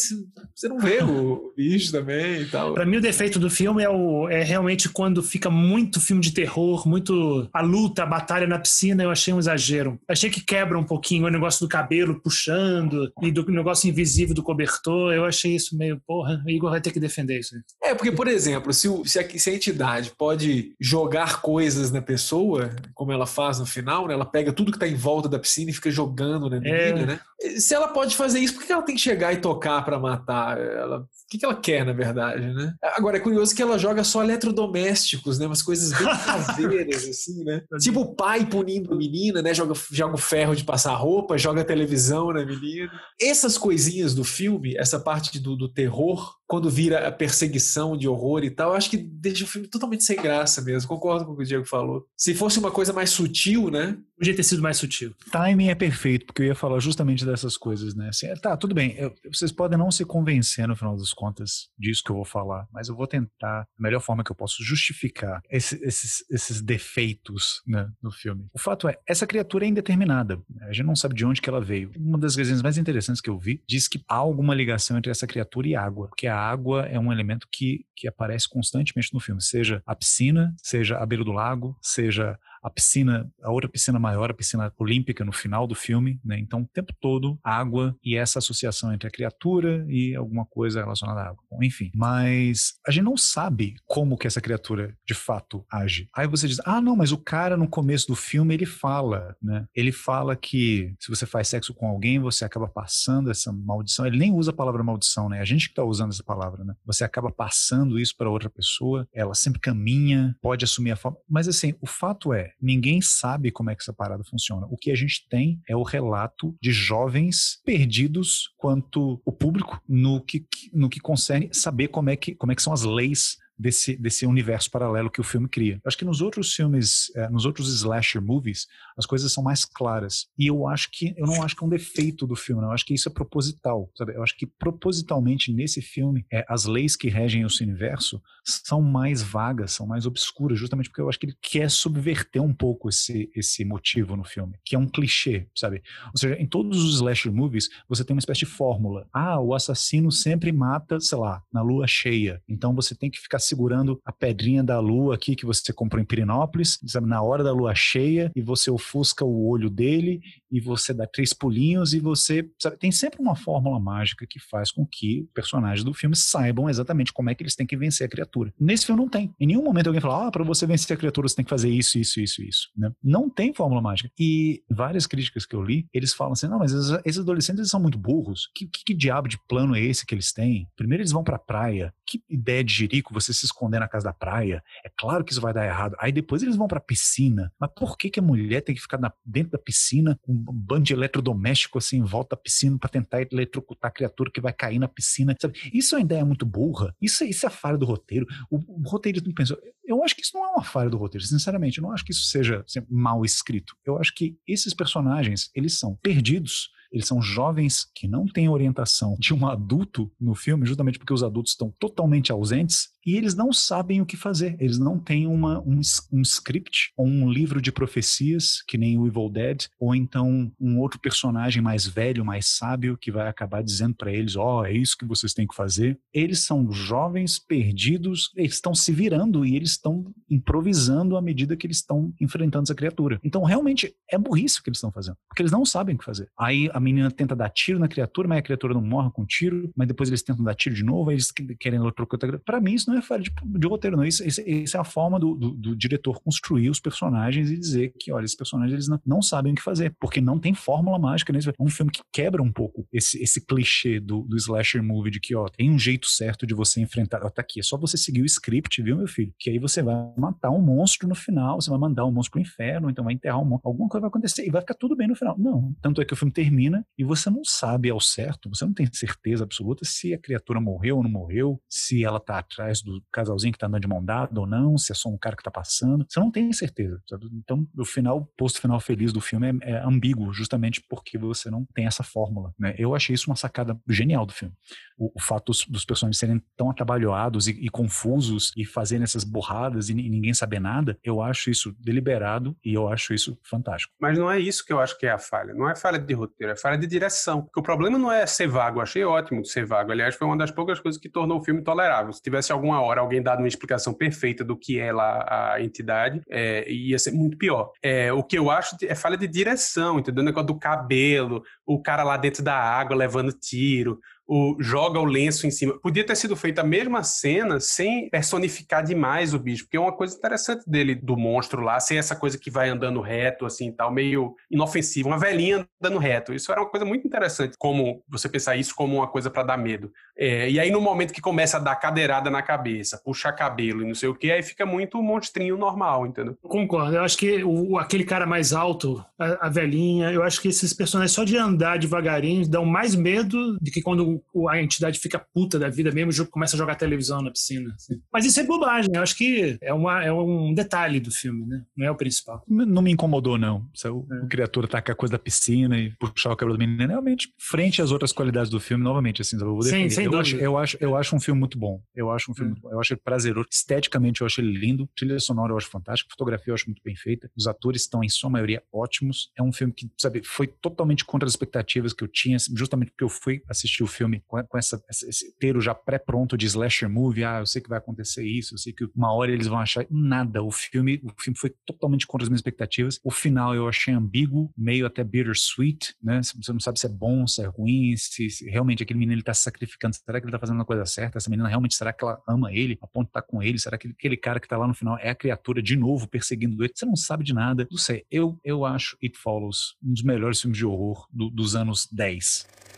você não vê o bicho também e tal. Pra mim, o defeito do filme é, o, é realmente quando fica muito filme de terror, muito a luta, a batalha na piscina, eu achei um exagero. Achei que quebra um pouquinho o negócio do cabelo puxando e do negócio invisível do cobertor. Eu achei isso meio, porra, o Igor vai ter que defender isso. É, porque, por exemplo, se, o, se, a, se a entidade pode jogar coisas na pessoa, como ela faz no final, né? Ela pega tudo que tá em volta da piscina e fica jogando na menina, é... né? se ela pode fazer isso, por que ela tem que chegar e tocar para matar? Ela, o que, que ela quer, na verdade, né? Agora, é curioso que ela joga só eletrodomésticos, né? Umas coisas bem <laughs> caseiras, assim, né? Tipo o pai punindo a menina, né? Joga, joga o ferro de passar roupa, joga televisão na menina. Essas coisinhas do filme, essa parte do, do terror, quando vira a perseguição de horror e tal, acho que deixa o filme totalmente sem graça mesmo. Concordo com o que o Diego falou. Se fosse uma coisa mais sutil, né? Podia ter sido mais sutil. Timing é perfeito, porque eu ia falar justamente dessas coisas, né? Assim, tá, tudo bem. Eu, vocês podem não se convencer no final das contas disso que eu vou falar, mas eu vou tentar, a melhor forma que eu posso, justificar esse, esses, esses defeitos né, no filme. O fato é, essa criatura é indeterminada. A gente não sabe de onde que ela veio. Uma das resenhas mais interessantes que eu vi diz que há alguma ligação entre essa criatura e água, porque a água é um elemento que, que aparece constantemente no filme, seja a piscina, seja a beira do lago, seja a piscina, a outra piscina maior, a piscina olímpica no final do filme, né? Então, o tempo todo, água e essa associação entre a criatura e alguma coisa relacionada à água. Bom, enfim, mas a gente não sabe como que essa criatura de fato age. Aí você diz: "Ah, não, mas o cara no começo do filme ele fala, né? Ele fala que se você faz sexo com alguém, você acaba passando essa maldição. Ele nem usa a palavra maldição, né? A gente que está usando essa palavra, né? Você acaba passando isso para outra pessoa, ela sempre caminha, pode assumir a forma. Mas assim, o fato é, ninguém sabe como é que essa parada funciona. O que a gente tem é o relato de jovens perdidos quanto o público no que, no que concerne saber como é que, como é que são as leis desse, desse universo paralelo que o filme cria. Acho que nos outros filmes, eh, nos outros slasher movies, as coisas são mais claras. E eu acho que, eu não acho que é um defeito do filme, não. eu acho que isso é proposital, sabe? Eu acho que propositalmente nesse filme, é, as leis que regem esse universo são mais vagas, são mais obscuras, justamente porque eu acho que ele quer subverter um pouco esse, esse motivo no filme, que é um clichê, sabe? Ou seja, em todos os slasher movies, você tem uma espécie de fórmula. Ah, o assassino sempre mata, sei lá, na lua cheia. Então você tem que ficar segurando a pedrinha da lua aqui que você comprou em Pirinópolis, na hora da lua cheia, e você ofusca o olho dele, e você dá três pulinhos, e você. Sabe, tem sempre uma fórmula mágica que faz com que personagens do filme saibam exatamente como é que eles têm que vencer a criatura. Nesse filme não tem. Em nenhum momento alguém fala, ah, para você vencer a criatura você tem que fazer isso, isso, isso, isso. Né? Não tem fórmula mágica. E várias críticas que eu li, eles falam assim, não, mas esses adolescentes são muito burros. Que, que, que diabo de plano é esse que eles têm? Primeiro eles vão pra praia. Que ideia de jirico você se esconder na casa da praia. É claro que isso vai dar errado. Aí depois eles vão pra piscina. Mas por que, que a mulher tem que ficar na, dentro da piscina com um bando de eletrodoméstico assim em volta da piscina para tentar eletrocutar a criatura que vai cair na piscina? Sabe? Isso é uma ideia muito burra. Isso, isso é a falha do roteiro. O, o roteirista não pensou. Eu acho que isso não é uma falha do roteiro, sinceramente. Eu não acho que isso seja assim, mal escrito. Eu acho que esses personagens, eles são perdidos eles são jovens que não têm orientação de um adulto no filme, justamente porque os adultos estão totalmente ausentes e eles não sabem o que fazer. Eles não têm uma, um, um script ou um livro de profecias, que nem o Evil Dead, ou então um outro personagem mais velho, mais sábio, que vai acabar dizendo para eles: Ó, oh, é isso que vocês têm que fazer. Eles são jovens perdidos, eles estão se virando e eles estão improvisando à medida que eles estão enfrentando essa criatura. Então, realmente, é burrice o que eles estão fazendo, porque eles não sabem o que fazer. Aí a menina tenta dar tiro na criatura, mas a criatura não morre com tiro, mas depois eles tentam dar tiro de novo, aí eles querem eletrocutar. Para mim, isso não é falha de, de roteiro, não. Isso, isso, isso, é a forma do, do, do, diretor construir os personagens e dizer que, olha, esses personagens eles não, não sabem o que fazer, porque não tem fórmula mágica nesse. É um filme que quebra um pouco esse, esse clichê do, do slasher movie de que, ó, tem um jeito certo de você enfrentar. Ó, tá aqui, é só você seguir o script, viu, meu filho? Que aí você vai matar um monstro no final, você vai mandar um monstro pro inferno, então vai enterrar um monstro. Alguma coisa vai acontecer e vai ficar tudo bem no final. Não. Tanto é que o filme termina e você não sabe ao certo, você não tem certeza absoluta se a criatura morreu ou não morreu, se ela tá atrás do casalzinho que tá andando de mão dada ou não, se é só um cara que tá passando. Você não tem certeza. Sabe? Então, o final, o posto final feliz do filme é, é, ambíguo, justamente porque você não tem essa fórmula. Né? Eu achei isso uma sacada genial do filme. O, o fato dos, dos, personagens serem tão atabalhoados e, e, confusos e fazerem essas borradas e, e ninguém saber nada, eu acho isso deliberado e eu acho isso fantástico. Mas não é isso que eu acho que é a falha. Não é falha de roteiro, é falha de direção. Porque o problema não é ser vago. Eu achei ótimo ser vago. Aliás, foi uma das poucas coisas que tornou o filme tolerável. Se tivesse alguma hora alguém dado uma explicação perfeita do que é lá a entidade, é, ia ser muito pior. É, o que eu acho é falha de direção, entendeu? O negócio do cabelo, o cara lá dentro da água levando tiro, o, joga o lenço em cima. Podia ter sido feita a mesma cena sem personificar demais o bicho, porque é uma coisa interessante dele, do monstro lá, ser essa coisa que vai andando reto, assim, tal, meio inofensivo, uma velhinha andando reto. Isso era uma coisa muito interessante, como você pensar isso como uma coisa para dar medo. É, e aí, no momento que começa a dar cadeirada na cabeça, puxar cabelo e não sei o que, aí fica muito monstrinho normal, entendeu? Concordo. Eu acho que o, aquele cara mais alto, a, a velhinha, eu acho que esses personagens só de andar devagarinho dão mais medo do que quando a entidade fica puta da vida mesmo e começa a jogar televisão na piscina. Assim. Mas isso é bobagem, eu acho que é, uma, é um detalhe do filme, né? Não é o principal. Não me incomodou, não. Se o, é. o criatura tá com a coisa da piscina e puxar o cabelo do menino, realmente, frente às outras qualidades do filme, novamente, assim, eu vou defender. Sim, sem eu, acho, eu, acho, eu acho um filme muito bom. Eu acho um filme é. muito bom. Eu acho ele prazeroso. Esteticamente, eu acho ele lindo. Trilha sonora, eu acho fantástico. Fotografia, eu acho muito bem feita. Os atores estão, em sua maioria, ótimos. É um filme que, sabe, foi totalmente contra as expectativas que eu tinha, justamente porque eu fui assistir o filme filme com, com essa, esse teiro já pré-pronto de slasher movie, ah, eu sei que vai acontecer isso, eu sei que uma hora eles vão achar nada. O filme, o filme foi totalmente contra as minhas expectativas. O final eu achei ambíguo, meio até bittersweet, né? Você não sabe se é bom, se é ruim, se, se realmente aquele menino ele tá se sacrificando, será que ele tá fazendo a coisa certa? Essa menina realmente, será que ela ama ele, a ponto de tá com ele? Será que aquele cara que tá lá no final é a criatura de novo perseguindo ele? Você não sabe de nada. Não sei, eu, eu acho It Follows um dos melhores filmes de horror do, dos anos 10.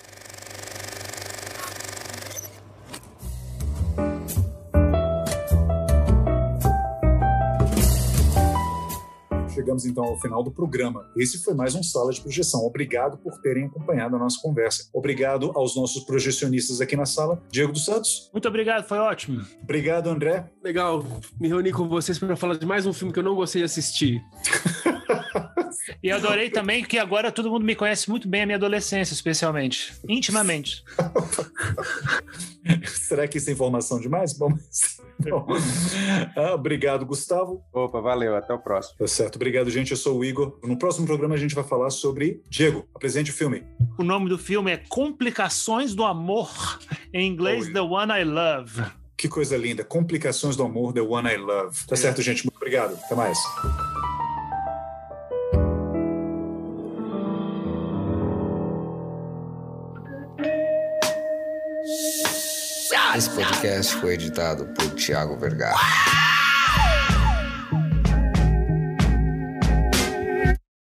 Chegamos então ao final do programa. Esse foi mais um Sala de Projeção. Obrigado por terem acompanhado a nossa conversa. Obrigado aos nossos projecionistas aqui na sala. Diego dos Santos. Muito obrigado, foi ótimo. Obrigado, André. Legal, me reuni com vocês para falar de mais um filme que eu não gostei de assistir. <laughs> E eu adorei também que agora todo mundo me conhece muito bem a minha adolescência, especialmente. Intimamente. <laughs> Será que isso é informação demais? Bom, Bom. Ah, obrigado, Gustavo. Opa, valeu. Até o próximo. Tá certo. Obrigado, gente. Eu sou o Igor. No próximo programa a gente vai falar sobre Diego. Apresente o filme. O nome do filme é Complicações do Amor. Em inglês, oh, The One I Love. Que coisa linda. Complicações do Amor, The One I Love. Tá é. certo, gente. Muito obrigado. Até mais. Esse podcast foi editado por Tiago Vergara.